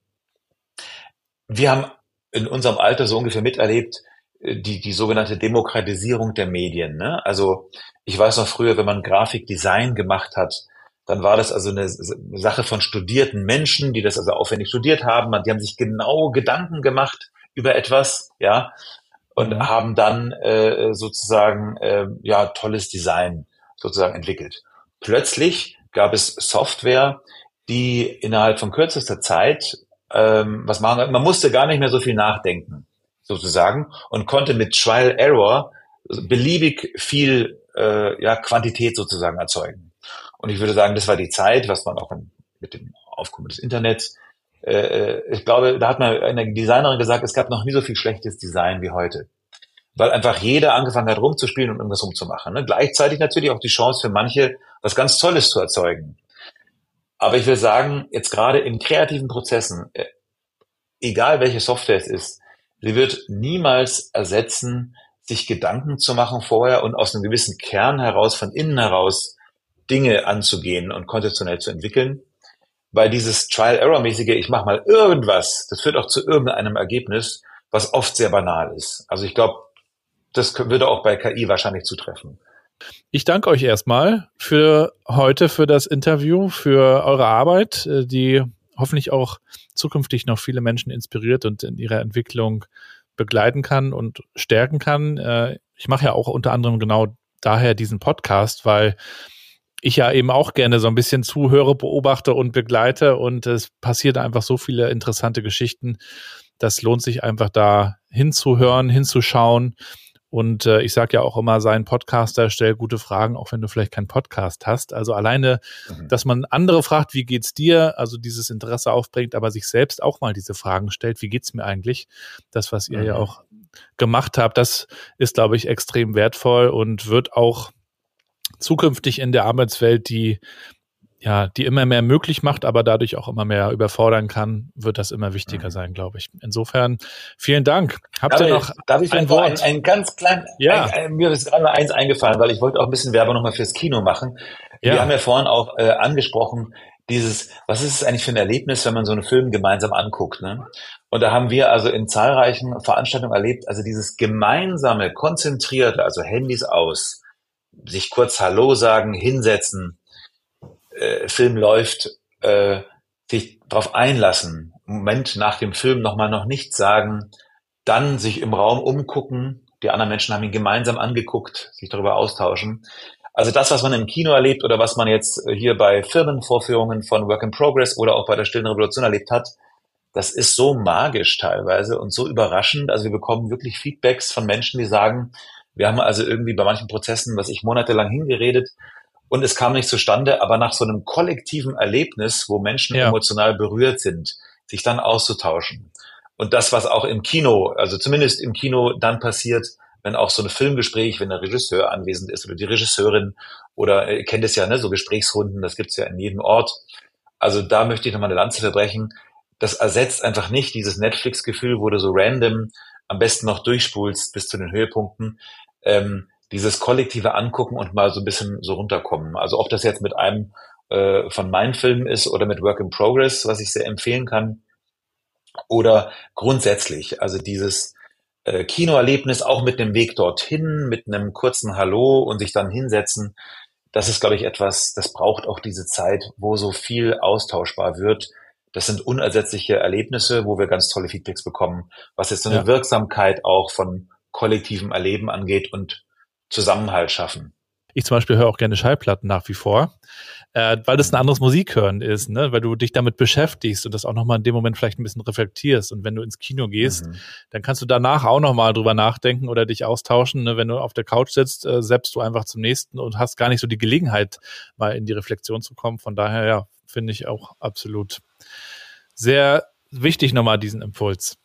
wir haben in unserem Alter so ungefähr miterlebt äh, die die sogenannte Demokratisierung der Medien. Ne? Also ich weiß noch früher, wenn man Grafikdesign gemacht hat, dann war das also eine Sache von studierten Menschen, die das also aufwendig studiert haben. Die haben sich genau Gedanken gemacht über etwas, ja und mhm. haben dann äh, sozusagen äh, ja tolles Design sozusagen entwickelt. Plötzlich gab es Software, die innerhalb von kürzester Zeit ähm, was machen. Man musste gar nicht mehr so viel nachdenken sozusagen und konnte mit Trial Error beliebig viel äh, ja, Quantität sozusagen erzeugen. Und ich würde sagen, das war die Zeit, was man auch mit dem Aufkommen des Internets äh, ich glaube, da hat mal eine Designerin gesagt, es gab noch nie so viel schlechtes Design wie heute. Weil einfach jeder angefangen hat rumzuspielen und irgendwas rumzumachen. Ne? Gleichzeitig natürlich auch die Chance für manche, was ganz Tolles zu erzeugen. Aber ich will sagen, jetzt gerade in kreativen Prozessen, äh, egal welche Software es ist, sie wird niemals ersetzen, sich Gedanken zu machen vorher und aus einem gewissen Kern heraus, von innen heraus, Dinge anzugehen und konzeptionell zu entwickeln weil dieses Trial-Error-mäßige, ich mache mal irgendwas, das führt auch zu irgendeinem Ergebnis, was oft sehr banal ist. Also ich glaube, das würde auch bei KI wahrscheinlich zutreffen. Ich danke euch erstmal für heute, für das Interview, für eure Arbeit, äh, die hoffentlich auch zukünftig noch viele Menschen inspiriert und in ihrer Entwicklung begleiten kann und stärken kann. Äh, ich mache ja auch unter anderem genau daher diesen Podcast, weil ich ja eben auch gerne so ein bisschen zuhöre, beobachte und begleite und es passiert einfach so viele interessante Geschichten. Das lohnt sich einfach da hinzuhören, hinzuschauen. Und äh, ich sage ja auch immer, sein Podcaster, stell gute Fragen, auch wenn du vielleicht keinen Podcast hast. Also alleine, mhm. dass man andere fragt, wie geht's dir, also dieses Interesse aufbringt, aber sich selbst auch mal diese Fragen stellt, wie geht's mir eigentlich? Das, was ihr mhm. ja auch gemacht habt, das ist, glaube ich, extrem wertvoll und wird auch zukünftig in der Arbeitswelt, die ja, die immer mehr möglich macht, aber dadurch auch immer mehr überfordern kann, wird das immer wichtiger mhm. sein, glaube ich. Insofern vielen Dank. Habt darf ihr noch ich, darf ich ein Wort? Ein, ein ganz klein, ja. Ein, ein, mir ist gerade mal eins eingefallen, weil ich wollte auch ein bisschen Werbung nochmal fürs Kino machen. Ja. Wir haben ja vorhin auch äh, angesprochen, dieses, was ist es eigentlich für ein Erlebnis, wenn man so einen Film gemeinsam anguckt, ne? Und da haben wir also in zahlreichen Veranstaltungen erlebt, also dieses gemeinsame, konzentrierte, also Handys aus, sich kurz Hallo sagen, hinsetzen, äh, Film läuft, äh, sich darauf einlassen, Moment nach dem Film nochmal noch nichts sagen, dann sich im Raum umgucken, die anderen Menschen haben ihn gemeinsam angeguckt, sich darüber austauschen. Also das, was man im Kino erlebt oder was man jetzt hier bei Firmenvorführungen von Work in Progress oder auch bei der Stillen Revolution erlebt hat, das ist so magisch teilweise und so überraschend. Also wir bekommen wirklich Feedbacks von Menschen, die sagen, wir haben also irgendwie bei manchen Prozessen, was ich monatelang hingeredet und es kam nicht zustande, aber nach so einem kollektiven Erlebnis, wo Menschen ja. emotional berührt sind, sich dann auszutauschen. Und das, was auch im Kino, also zumindest im Kino dann passiert, wenn auch so ein Filmgespräch, wenn der Regisseur anwesend ist oder die Regisseurin oder ihr kennt es ja, ne, so Gesprächsrunden, das gibt's ja in jedem Ort. Also da möchte ich nochmal eine Lanze verbrechen. Das ersetzt einfach nicht dieses Netflix-Gefühl, wo du so random am besten noch durchspulst bis zu den Höhepunkten ähm, dieses kollektive Angucken und mal so ein bisschen so runterkommen. Also ob das jetzt mit einem äh, von meinen Filmen ist oder mit Work in Progress, was ich sehr empfehlen kann, oder grundsätzlich, also dieses äh, Kinoerlebnis auch mit einem Weg dorthin, mit einem kurzen Hallo und sich dann hinsetzen, das ist, glaube ich, etwas, das braucht auch diese Zeit, wo so viel austauschbar wird. Das sind unersetzliche Erlebnisse, wo wir ganz tolle Feedbacks bekommen, was jetzt so eine ja. Wirksamkeit auch von kollektivem Erleben angeht und Zusammenhalt schaffen. Ich zum Beispiel höre auch gerne Schallplatten nach wie vor, äh, weil das ein anderes Musikhören ist, ne? weil du dich damit beschäftigst und das auch nochmal in dem Moment vielleicht ein bisschen reflektierst. Und wenn du ins Kino gehst, mhm. dann kannst du danach auch nochmal drüber nachdenken oder dich austauschen. Ne? Wenn du auf der Couch sitzt, äh, selbst du einfach zum nächsten und hast gar nicht so die Gelegenheit, mal in die Reflexion zu kommen. Von daher, ja, finde ich auch absolut sehr wichtig nochmal diesen Impuls.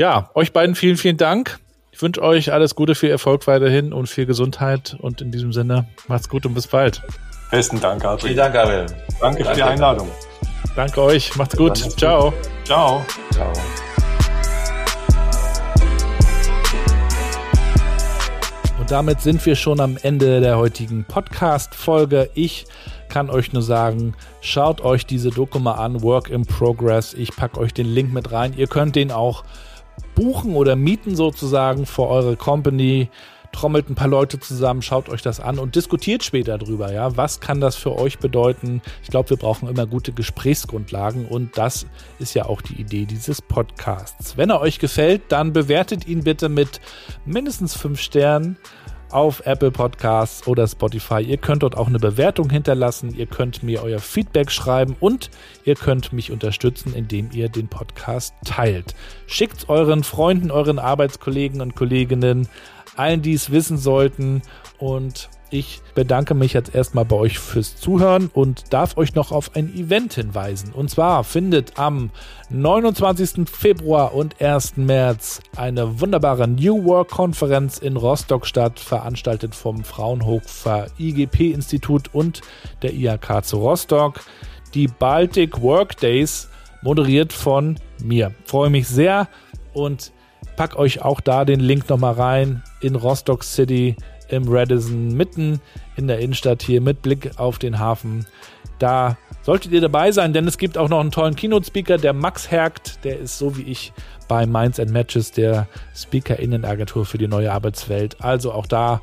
Ja, euch beiden vielen, vielen Dank. Ich wünsche euch alles Gute, viel Erfolg weiterhin und viel Gesundheit. Und in diesem Sinne, macht's gut und bis bald. Besten Dank, Gabriel. Vielen Dank, Gabriel. Danke, Danke für die Einladung. Danke euch. Macht's gut. Ciao. Ciao. Ciao. Und damit sind wir schon am Ende der heutigen Podcast-Folge. Ich kann euch nur sagen, schaut euch diese Doku mal an, Work in Progress. Ich packe euch den Link mit rein. Ihr könnt den auch buchen oder mieten sozusagen für eure Company. Trommelt ein paar Leute zusammen, schaut euch das an und diskutiert später drüber. Ja, was kann das für euch bedeuten? Ich glaube, wir brauchen immer gute Gesprächsgrundlagen und das ist ja auch die Idee dieses Podcasts. Wenn er euch gefällt, dann bewertet ihn bitte mit mindestens fünf Sternen auf Apple Podcasts oder Spotify. Ihr könnt dort auch eine Bewertung hinterlassen, ihr könnt mir euer Feedback schreiben und ihr könnt mich unterstützen, indem ihr den Podcast teilt. Schickt euren Freunden, euren Arbeitskollegen und Kolleginnen, allen, die es wissen sollten und ich bedanke mich jetzt erstmal bei euch fürs Zuhören und darf euch noch auf ein Event hinweisen. Und zwar findet am 29. Februar und 1. März eine wunderbare New Work Konferenz in Rostock statt, veranstaltet vom Fraunhofer IGP Institut und der IHK zu Rostock. Die Baltic Work Days moderiert von mir. Freue mich sehr und pack euch auch da den Link nochmal rein in Rostock City im Radisson, mitten in der Innenstadt hier mit Blick auf den Hafen. Da solltet ihr dabei sein, denn es gibt auch noch einen tollen Keynote-Speaker, der Max Hergt, der ist so wie ich bei Minds and Matches der Speaker-Innenagentur für die neue Arbeitswelt. Also auch da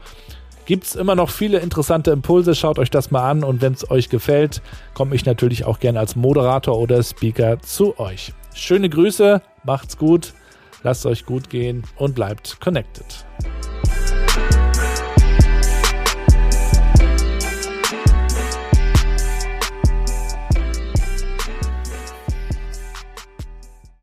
Gibt es immer noch viele interessante Impulse. Schaut euch das mal an und wenn es euch gefällt, komme ich natürlich auch gerne als Moderator oder Speaker zu euch. Schöne Grüße, macht's gut, lasst euch gut gehen und bleibt connected.